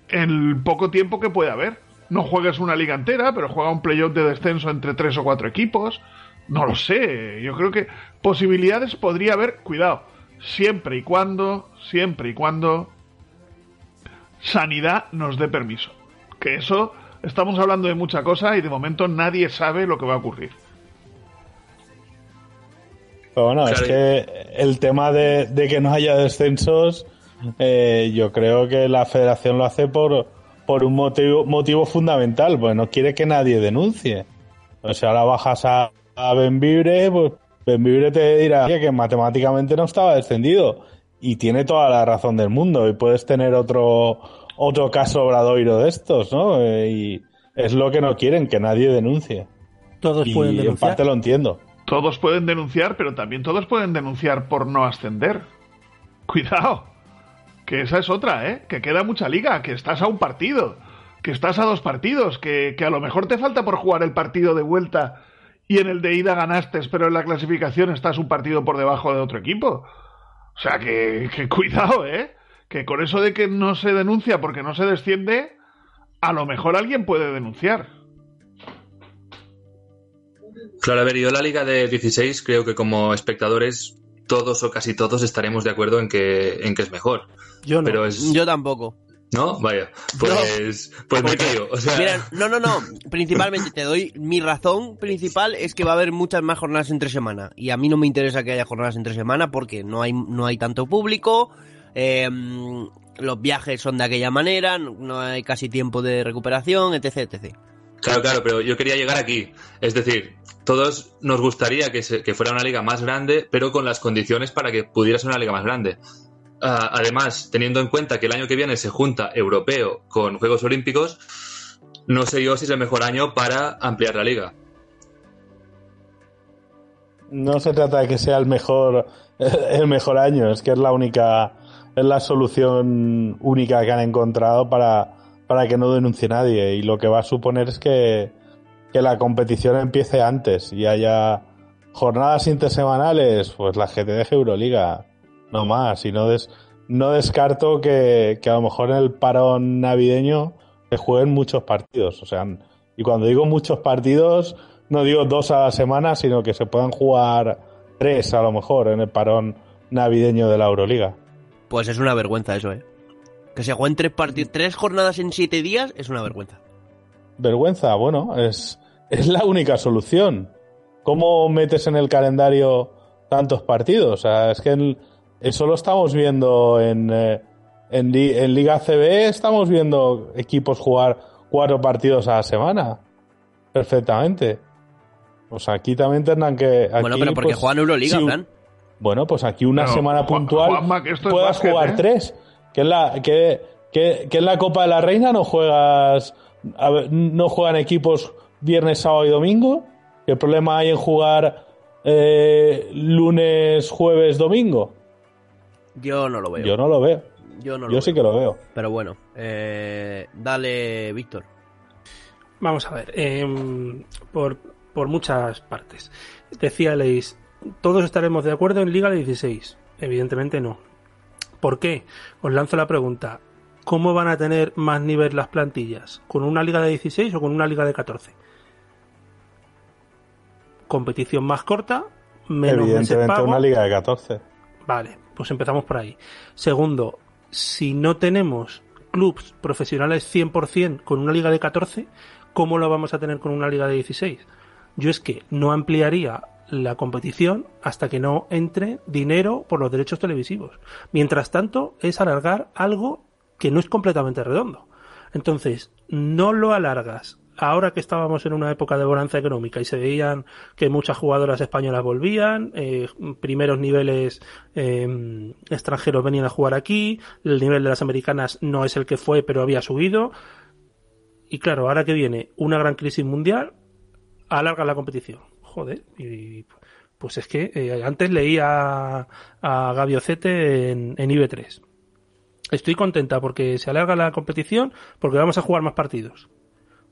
en el poco tiempo que puede haber. No juegues una liga entera, pero juega un playoff de descenso entre tres o cuatro equipos. No lo sé. Yo creo que posibilidades podría haber. Cuidado. Siempre y cuando, siempre y cuando Sanidad nos dé permiso. Que eso estamos hablando de mucha cosa y de momento nadie sabe lo que va a ocurrir. Pero bueno, Claro. es que el tema de, de que no haya descensos, eh, yo creo que la federación lo hace por, por un motivo, motivo fundamental, pues no quiere que nadie denuncie. O sea, ahora bajas a, a Benvibre, pues Benvibre te dirá "Oye, que matemáticamente no estaba descendido. Y tiene toda la razón del mundo. Y puedes tener otro, otro caso obradoiro de estos, ¿no? Eh, y es lo que no quieren, que nadie denuncie. Todos y pueden en denunciar. parte lo entiendo. Todos pueden denunciar, pero también todos pueden denunciar por no ascender. Cuidado. Que esa es otra, ¿eh? Que queda mucha liga, que estás a un partido, que estás a dos partidos, que, que a lo mejor te falta por jugar el partido de vuelta y en el de ida ganaste, pero en la clasificación estás un partido por debajo de otro equipo. O sea, que, que cuidado, ¿eh? Que con eso de que no se denuncia porque no se desciende, a lo mejor alguien puede denunciar. Claro, a ver, yo la liga de 16 creo que como espectadores todos o casi todos estaremos de acuerdo en que, en que es mejor. Yo no. Pero es... Yo tampoco. ¿No? Vaya. Pues, pues me callo. O sea... Mira, no, no, no. Principalmente te doy mi razón principal es que va a haber muchas más jornadas entre semana. Y a mí no me interesa que haya jornadas entre semana porque no hay, no hay tanto público. eh, los viajes son de aquella manera, no- no hay casi tiempo de recuperación, etc, etc. Claro, claro, pero yo quería llegar aquí. Es decir, todos nos gustaría que, se- que fuera una liga más grande, pero con las condiciones para que pudiera ser una liga más grande. Ah, además, teniendo en cuenta que el año que viene se junta europeo con Juegos Olímpicos, no sé yo si es el mejor año para ampliar la liga. No se trata de que sea el mejor, el mejor año, es que es la única, es la solución única que han encontrado para, para que no denuncie nadie. Y lo que va a suponer es que, que la competición empiece antes y haya jornadas intersemanales, pues la GTDG Euroliga, no más. Y no, des, no descarto que, que a lo mejor en el parón navideño se jueguen muchos partidos. O sea, y cuando digo muchos partidos, no digo dos a la semana, sino que se puedan jugar tres a lo mejor en el parón navideño de la Euroliga. Pues es una vergüenza eso, ¿eh? Que se jueguen tres, parti- tres jornadas en siete días es una vergüenza. Vergüenza, bueno, es, es la única solución. ¿Cómo metes en el calendario tantos partidos? O sea, es que en- eso lo estamos viendo en, eh, en, Li- en Liga CB, estamos viendo equipos jugar cuatro partidos a la semana. Perfectamente. Pues aquí también tendrán que. bueno, pero porque pues, juegan Euroliga, si- Fran. Bueno, pues aquí una Pero, semana Juan- puntual Juanma, que esto es puedas básquet, jugar ¿eh? tres. Que en la que, que, que en la Copa de la Reina no juegas a ver, no juegan equipos viernes, sábado y domingo. ¿Qué problema hay en jugar eh, lunes, jueves, domingo? Yo no lo veo. Yo no lo veo. Yo no lo Yo veo. sí que lo veo. Pero bueno, eh, dale, Víctor. Vamos a ver, em, por, por muchas partes. Decíais, todos estaremos de acuerdo en Liga de 16. Evidentemente no. ¿Por qué? Os lanzo la pregunta. ¿Cómo van a tener más nivel las plantillas? ¿Con una liga de 16 o con una liga de 14? Competición más corta, menos meses Evidentemente pago. una liga de 14. Vale, pues empezamos por ahí. Segundo, si no tenemos clubs profesionales 100% con una liga de 14, ¿cómo lo vamos a tener con una liga de 16? Yo es que no ampliaría la competición hasta que no entre dinero por los derechos televisivos. Mientras tanto, es alargar algo que no es completamente redondo. Entonces, no lo alargas ahora que estábamos en una época de bonanza económica y se veían que muchas jugadoras españolas volvían, eh, primeros niveles eh, extranjeros venían a jugar aquí, el nivel de las americanas no es el que fue, pero había subido. Y claro, ahora que viene una gran crisis mundial, alarga la competición. Joder, y pues es que eh, antes leía a Gaby Ocete en, en IB3. Estoy contenta porque se alarga la competición porque vamos a jugar más partidos.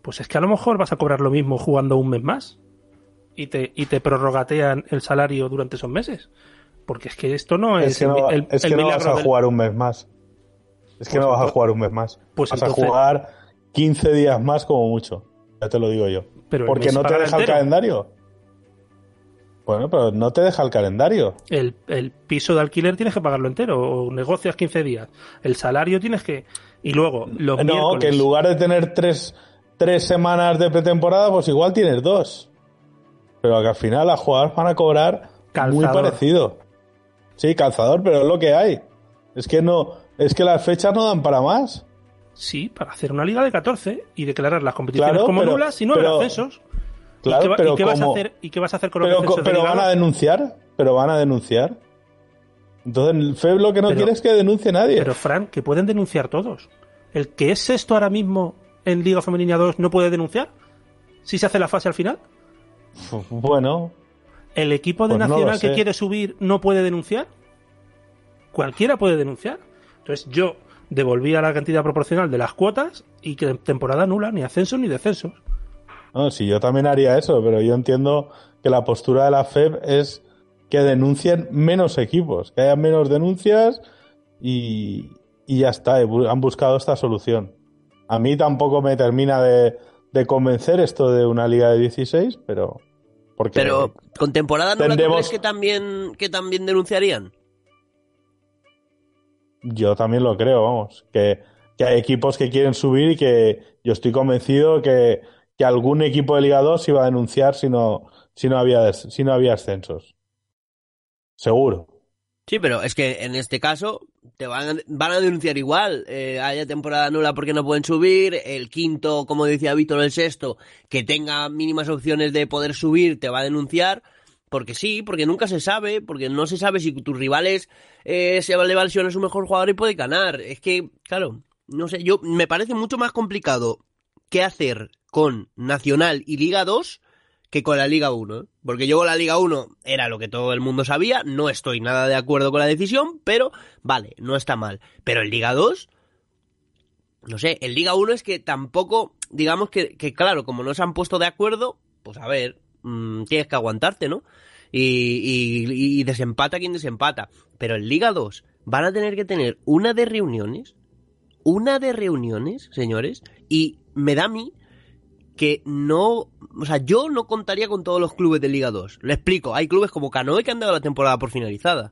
Pues es que a lo mejor vas a cobrar lo mismo jugando un mes más y te, y te prorrogatean el salario durante esos meses. Porque es que esto no es, Es que no, el, es el que no vas a del- jugar un mes más. Es que Pues no vas a jugar un mes más. pues vas entonces- a jugar 15 días más como mucho. Ya te lo digo yo. Pero Porque no te deja el calendario. Bueno, pero no te deja el calendario. El, el piso de alquiler tienes que pagarlo entero o negocias 15 días. El salario tienes que... Y luego, los no, miércoles... que en lugar de tener tres, tres semanas de pretemporada, pues igual tienes dos. Pero que al final las jugadoras van a cobrar muy parecido. Sí, calzador, pero es lo que hay. Es que no, es que las fechas no dan para más. Sí, para hacer una liga de 14 y declarar las competiciones Claro, como pero- nulas y no pero- haber ascensos. Claro, ¿Y qué, pero y qué vas a hacer, ¿Y qué vas a hacer con los Pero, pero van a denunciar. Pero van a denunciar. Entonces, el FEB lo que no Pero- quiere es que denuncie nadie. Pero Fran, que pueden denunciar todos. El que es sexto ahora mismo en Liga Femenina 2 no puede denunciar. Si se hace la fase al final. Bueno, El equipo de Pues no Nacional que quiere subir no puede denunciar. Cualquiera puede denunciar. Entonces yo devolvía la cantidad proporcional de las cuotas y que temporada nula, ni ascensos ni descensos. no, sí, yo también haría eso, pero yo entiendo que la postura de la FEB es que denuncien menos equipos, que haya menos denuncias y, y ya está, han buscado esta solución. A mí tampoco me termina de, de convencer esto de una liga de 16, pero... Porque Pero con temporada nula, ¿tú tendremos- crees que también, que también denunciarían? Yo también lo creo, vamos, que, que hay equipos que quieren subir y que yo estoy convencido que, que algún equipo de Liga 2 iba a denunciar si no, si no había, si no había ascensos. Seguro. Sí, pero es que en este caso te van van a denunciar igual. Eh, haya temporada nula porque no pueden subir. El quinto, como decía Víctor, el sexto, que tenga mínimas opciones de poder subir, te va a denunciar. Porque sí, porque nunca se sabe, porque no se sabe si tus rivales eh, se le va a su mejor jugador y puede ganar. Es que, claro, no sé, yo me parece mucho más complicado qué hacer con Nacional y Liga 2 que con la Liga 1. ¿eh? Porque yo con la Liga 1 era lo que todo el mundo sabía, no estoy nada de acuerdo con la decisión, pero vale, no está mal. Pero en Liga 2, no sé, en Liga 1 es que tampoco, digamos que, claro, como no se han puesto de acuerdo, pues a ver, mm, tienes que aguantarte, ¿no? Y, y, y desempata quien desempata. Pero en Liga 2 van a tener que tener una de reuniones, una de reuniones, señores, y me da a mí que no, o sea, yo no contaría con todos los clubes de Liga 2. Le explico, hay clubes como Canoe que han dado la temporada por finalizada.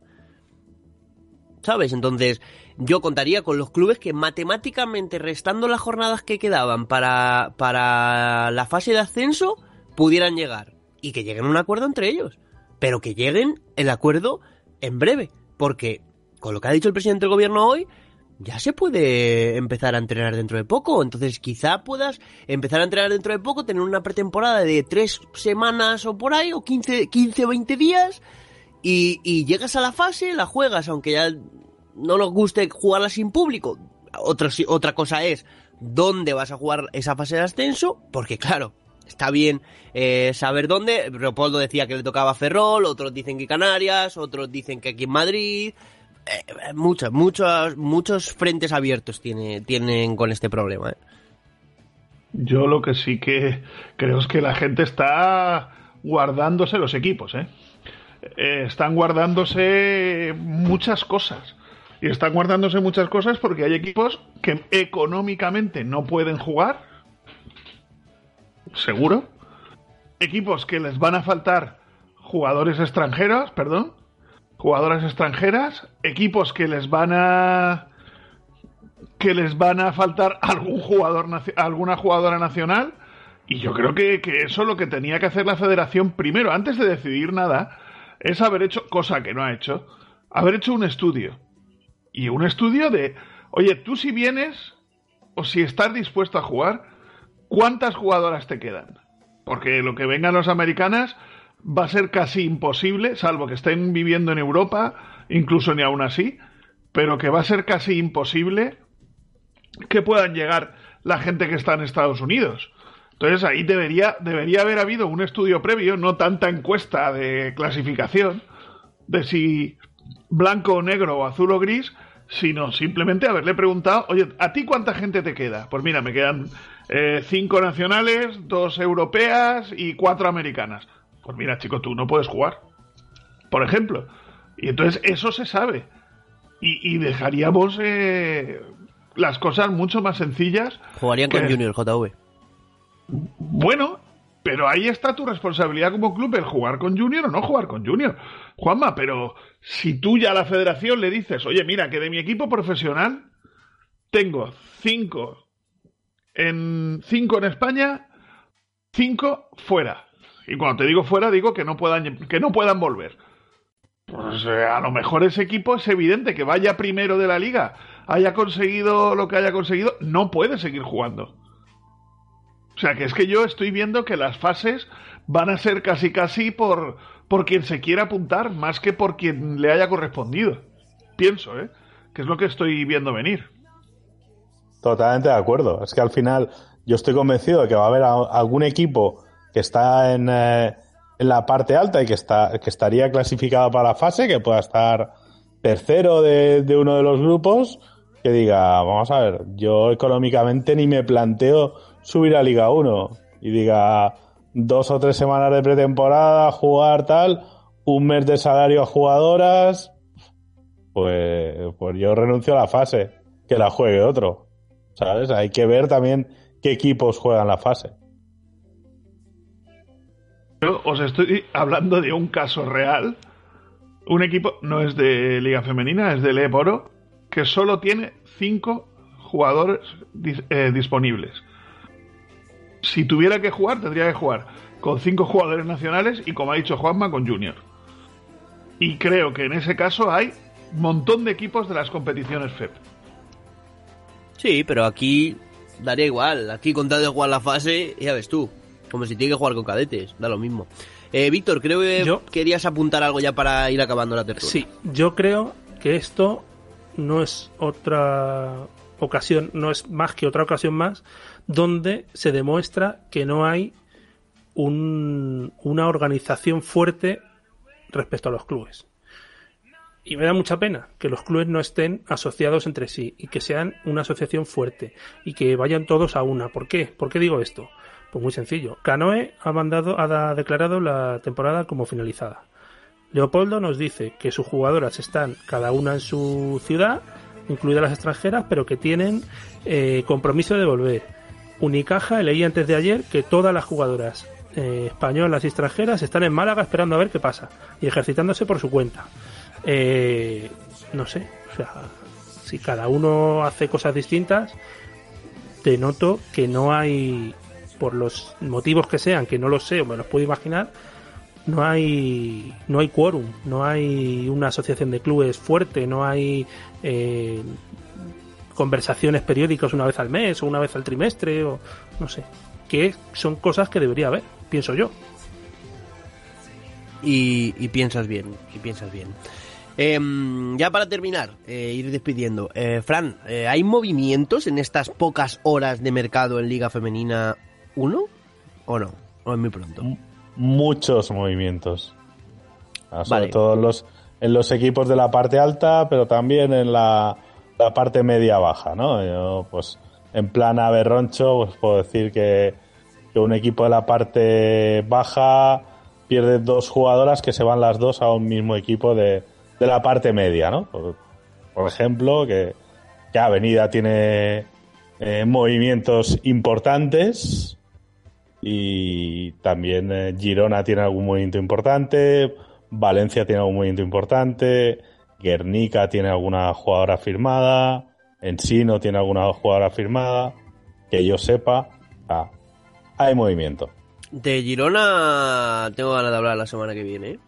¿Sabes? Entonces, yo contaría con los clubes que matemáticamente, restando las jornadas que quedaban para, para la fase de ascenso, pudieran llegar. Y que lleguen a un acuerdo entre ellos. Pero que lleguen el acuerdo en breve. Porque, con lo que ha dicho el presidente del gobierno hoy, ya se puede empezar a entrenar dentro de poco. Entonces, quizá puedas empezar a entrenar dentro de poco, tener una pretemporada de tres semanas o por ahí, o 15, 15 20 días, y, y llegas a la fase, la juegas, aunque ya no nos guste jugarla sin público. Otra, otra cosa es dónde vas a jugar esa fase de ascenso, porque claro, está bien eh, saber dónde. Leopoldo decía que le tocaba Ferrol, otros dicen que Canarias, otros dicen que aquí en Madrid. Eh, muchos, muchos, muchos frentes abiertos tiene, tienen con este problema. ¿eh? Yo lo que sí que creo es que la gente está guardándose los equipos, ¿eh? Eh, están guardándose muchas cosas. Y están guardándose muchas cosas porque hay equipos que económicamente no pueden jugar. Seguro. Equipos que les van a faltar jugadores extranjeros, perdón. Jugadoras extranjeras. Equipos que les van a que les van a faltar algún jugador alguna jugadora nacional y yo creo que, que eso lo que tenía que hacer la federación primero antes de decidir nada es haber hecho cosa que no ha hecho haber hecho un estudio y un estudio de oye tú si vienes o si estás dispuesto a jugar cuántas jugadoras te quedan porque lo que vengan los americanas va a ser casi imposible salvo que estén viviendo en Europa incluso ni aún así pero que va a ser casi imposible que puedan llegar la gente que está en Estados Unidos. Entonces ahí debería, debería haber habido un estudio previo, no tanta encuesta de clasificación, de si blanco o negro o azul o gris, sino simplemente haberle preguntado, oye, ¿a ti cuánta gente te queda? Pues mira, me quedan eh, cinco nacionales, dos europeas y cuatro americanas. Pues mira, chico, tú no puedes jugar, por ejemplo. Y entonces eso se sabe. Y, y dejaríamos eh, las cosas mucho más sencillas. Jugarían con Junior JV. Bueno, pero ahí está tu responsabilidad como club, el jugar con Junior o no jugar con Junior. Juanma, pero si tú ya a la federación le dices, oye, mira, que de mi equipo profesional tengo cinco en cinco en España, cinco fuera. Y cuando te digo fuera, digo que no puedan, que no puedan volver. Pues eh, a lo mejor ese equipo es evidente que vaya primero de la liga, haya conseguido lo que haya conseguido, no puede seguir jugando. O sea, que es que yo estoy viendo que las fases van a ser casi casi por, por quien se quiera apuntar, más que por quien le haya correspondido. Pienso, ¿eh? Que es lo que estoy viendo venir. Totalmente de acuerdo. Es que al final yo estoy convencido de que va a haber algún equipo que está en, eh, en la parte alta y que, está, que estaría clasificado para la fase, que pueda estar tercero de, de uno de los grupos, que diga, vamos a ver, yo económicamente ni me planteo subir a Liga 1 y diga dos o tres semanas de pretemporada, jugar tal, un mes de salario a jugadoras, pues, pues yo renuncio a la fase, que la juegue otro. ¿Sabes? Hay que ver también qué equipos juegan la fase. Yo os estoy hablando de un caso real. Un equipo no es de Liga Femenina, es de Leporo, que solo tiene cinco jugadores dis- eh, disponibles. Si tuviera que jugar, tendría que jugar con cinco jugadores nacionales y, como ha dicho Juanma, con Junior. Y creo que en ese caso hay un montón de equipos de las competiciones FEP. Sí, pero aquí daría igual. Aquí con tal de jugar la fase, ya ves tú. Como si tiene que jugar con cadetes, da lo mismo. Eh, Víctor, creo que querías apuntar algo ya para ir acabando la tertulia. Sí, yo creo que esto no es otra ocasión, no es más que otra ocasión más donde se demuestra que no hay un- una organización fuerte respecto a los clubes. Y me da mucha pena que los clubes no estén asociados entre sí y que sean una asociación fuerte y que vayan todos a una. ¿Por qué? ¿Por qué digo esto? Pues muy sencillo. Canoe ha mandado, ha declarado la temporada como finalizada. Leopoldo nos dice que sus jugadoras están cada una en su ciudad, incluidas las extranjeras, pero que tienen eh, compromiso de volver. Unicaja, leí antes de ayer que todas las jugadoras eh, españolas y extranjeras están en Málaga esperando a ver qué pasa y ejercitándose por su cuenta. Eh, no sé, o sea, si cada uno hace cosas distintas, te noto que no hay, por los motivos que sean, que no lo sé o me los puedo imaginar, no hay no hay quórum, no hay una asociación de clubes fuerte, no hay eh, conversaciones periódicas una vez al mes o una vez al trimestre o no sé, que son cosas que debería haber, pienso yo. y, piensas bien, y piensas bien. Em, ya para terminar, eh, ir despidiendo. Eh, Fran, eh, ¿hay movimientos en estas pocas horas de mercado en Liga Femenina 1? ¿O no? ¿O es muy pronto? Muchos movimientos. Ah, sobre Vale. todo en los, en los equipos de la parte alta, pero también en la, la parte media-baja, ¿no? Yo, pues, en plan aberroncho, pues puedo decir que, que un equipo de la parte baja pierde dos jugadoras que se van las dos a un mismo equipo de, de la parte media, ¿no? Por, por ejemplo, que, que Avenida tiene eh, movimientos importantes y también eh, Girona tiene algún movimiento importante, Valencia tiene algún movimiento importante, Guernica tiene alguna jugadora firmada, Ensino tiene alguna jugadora firmada, que yo sepa, ah, hay movimiento. De Girona tengo ganas de hablar la semana que viene. ¿eh?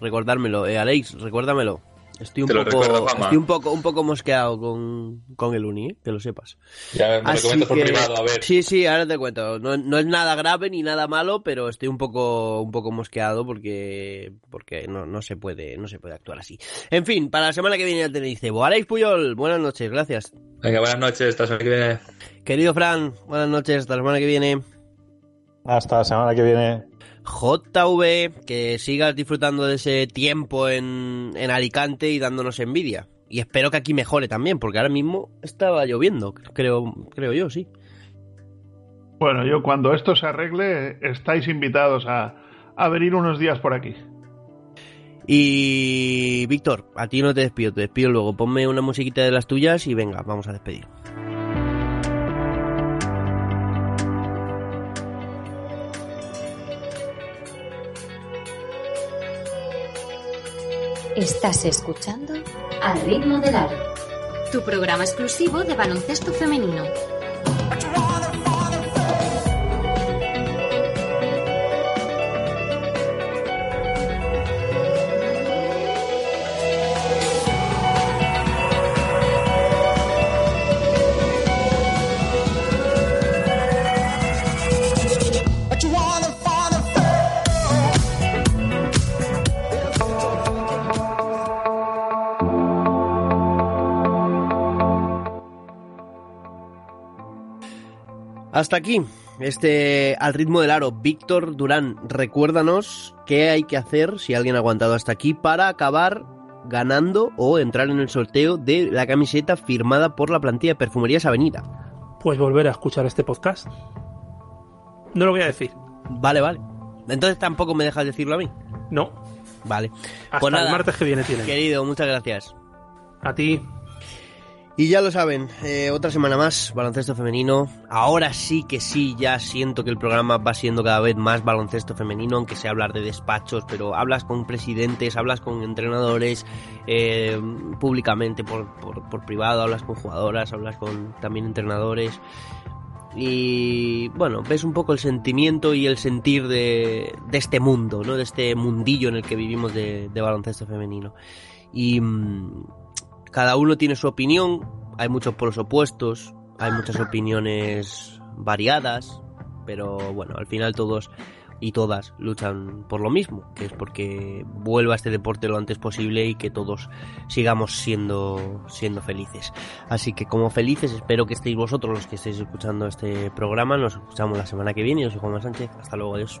Recordármelo, eh, Alex, recuérdamelo. Estoy un Te lo poco, recuerdo, estoy un poco, un poco mosqueado con, con el Uni, ¿eh? que lo sepas. Ya me lo Así comentas por que- privado, a ver. Sí, sí, ahora te cuento. No, no es nada grave ni nada malo, pero estoy un poco, un poco mosqueado porque, porque no, no se puede, no se puede actuar así. En fin, para la semana que viene ya tenéis cebo. Alex Puyol, buenas noches, gracias. Venga, buenas noches, hasta la semana que viene. Querido Fran, buenas noches, hasta la semana que viene. Hasta la semana que viene. JV, que sigas disfrutando de ese tiempo en, en Alicante y dándonos envidia. Y espero que aquí mejore también, porque ahora mismo estaba lloviendo, creo, creo yo, sí. Bueno, yo cuando esto se arregle, estáis invitados a, a venir unos días por aquí. Y Víctor, a ti no te despido, te despido luego. Ponme una musiquita de las tuyas y venga, vamos a despedir. Estás escuchando Al ritmo del aro, tu programa exclusivo de baloncesto femenino. Hasta aquí, este al ritmo del aro. Víctor Durán, recuérdanos qué hay que hacer si alguien ha aguantado hasta aquí para acabar ganando o entrar en el sorteo de la camiseta firmada por la plantilla de Perfumerías Avenida. Pues volver a escuchar este podcast. No lo voy a decir. Vale, vale. Entonces tampoco me dejas decirlo a mí. No. Vale. Hasta Pues el martes que viene tienen. Querido, muchas gracias. A ti. Y ya lo saben, eh, otra semana más, baloncesto femenino. Ahora sí que sí, ya siento que el programa va siendo cada vez más baloncesto femenino, aunque sea hablar de despachos, pero hablas con presidentes, hablas con entrenadores, eh, públicamente por, por, por privado, hablas con jugadoras, hablas con también entrenadores. Y bueno, ves un poco el sentimiento y el sentir de, de este mundo, ¿no? De este mundillo en el que vivimos de, de baloncesto femenino. Y mm, cada uno tiene su opinión, hay muchos polos opuestos, hay muchas opiniones variadas, pero bueno, al final todos y todas luchan por lo mismo, que es porque vuelva este deporte lo antes posible y que todos sigamos siendo, siendo felices. Así que como felices espero que estéis vosotros los que estéis escuchando este programa. Nos escuchamos la semana que viene. Yo soy Juan Sánchez. Hasta luego, adiós.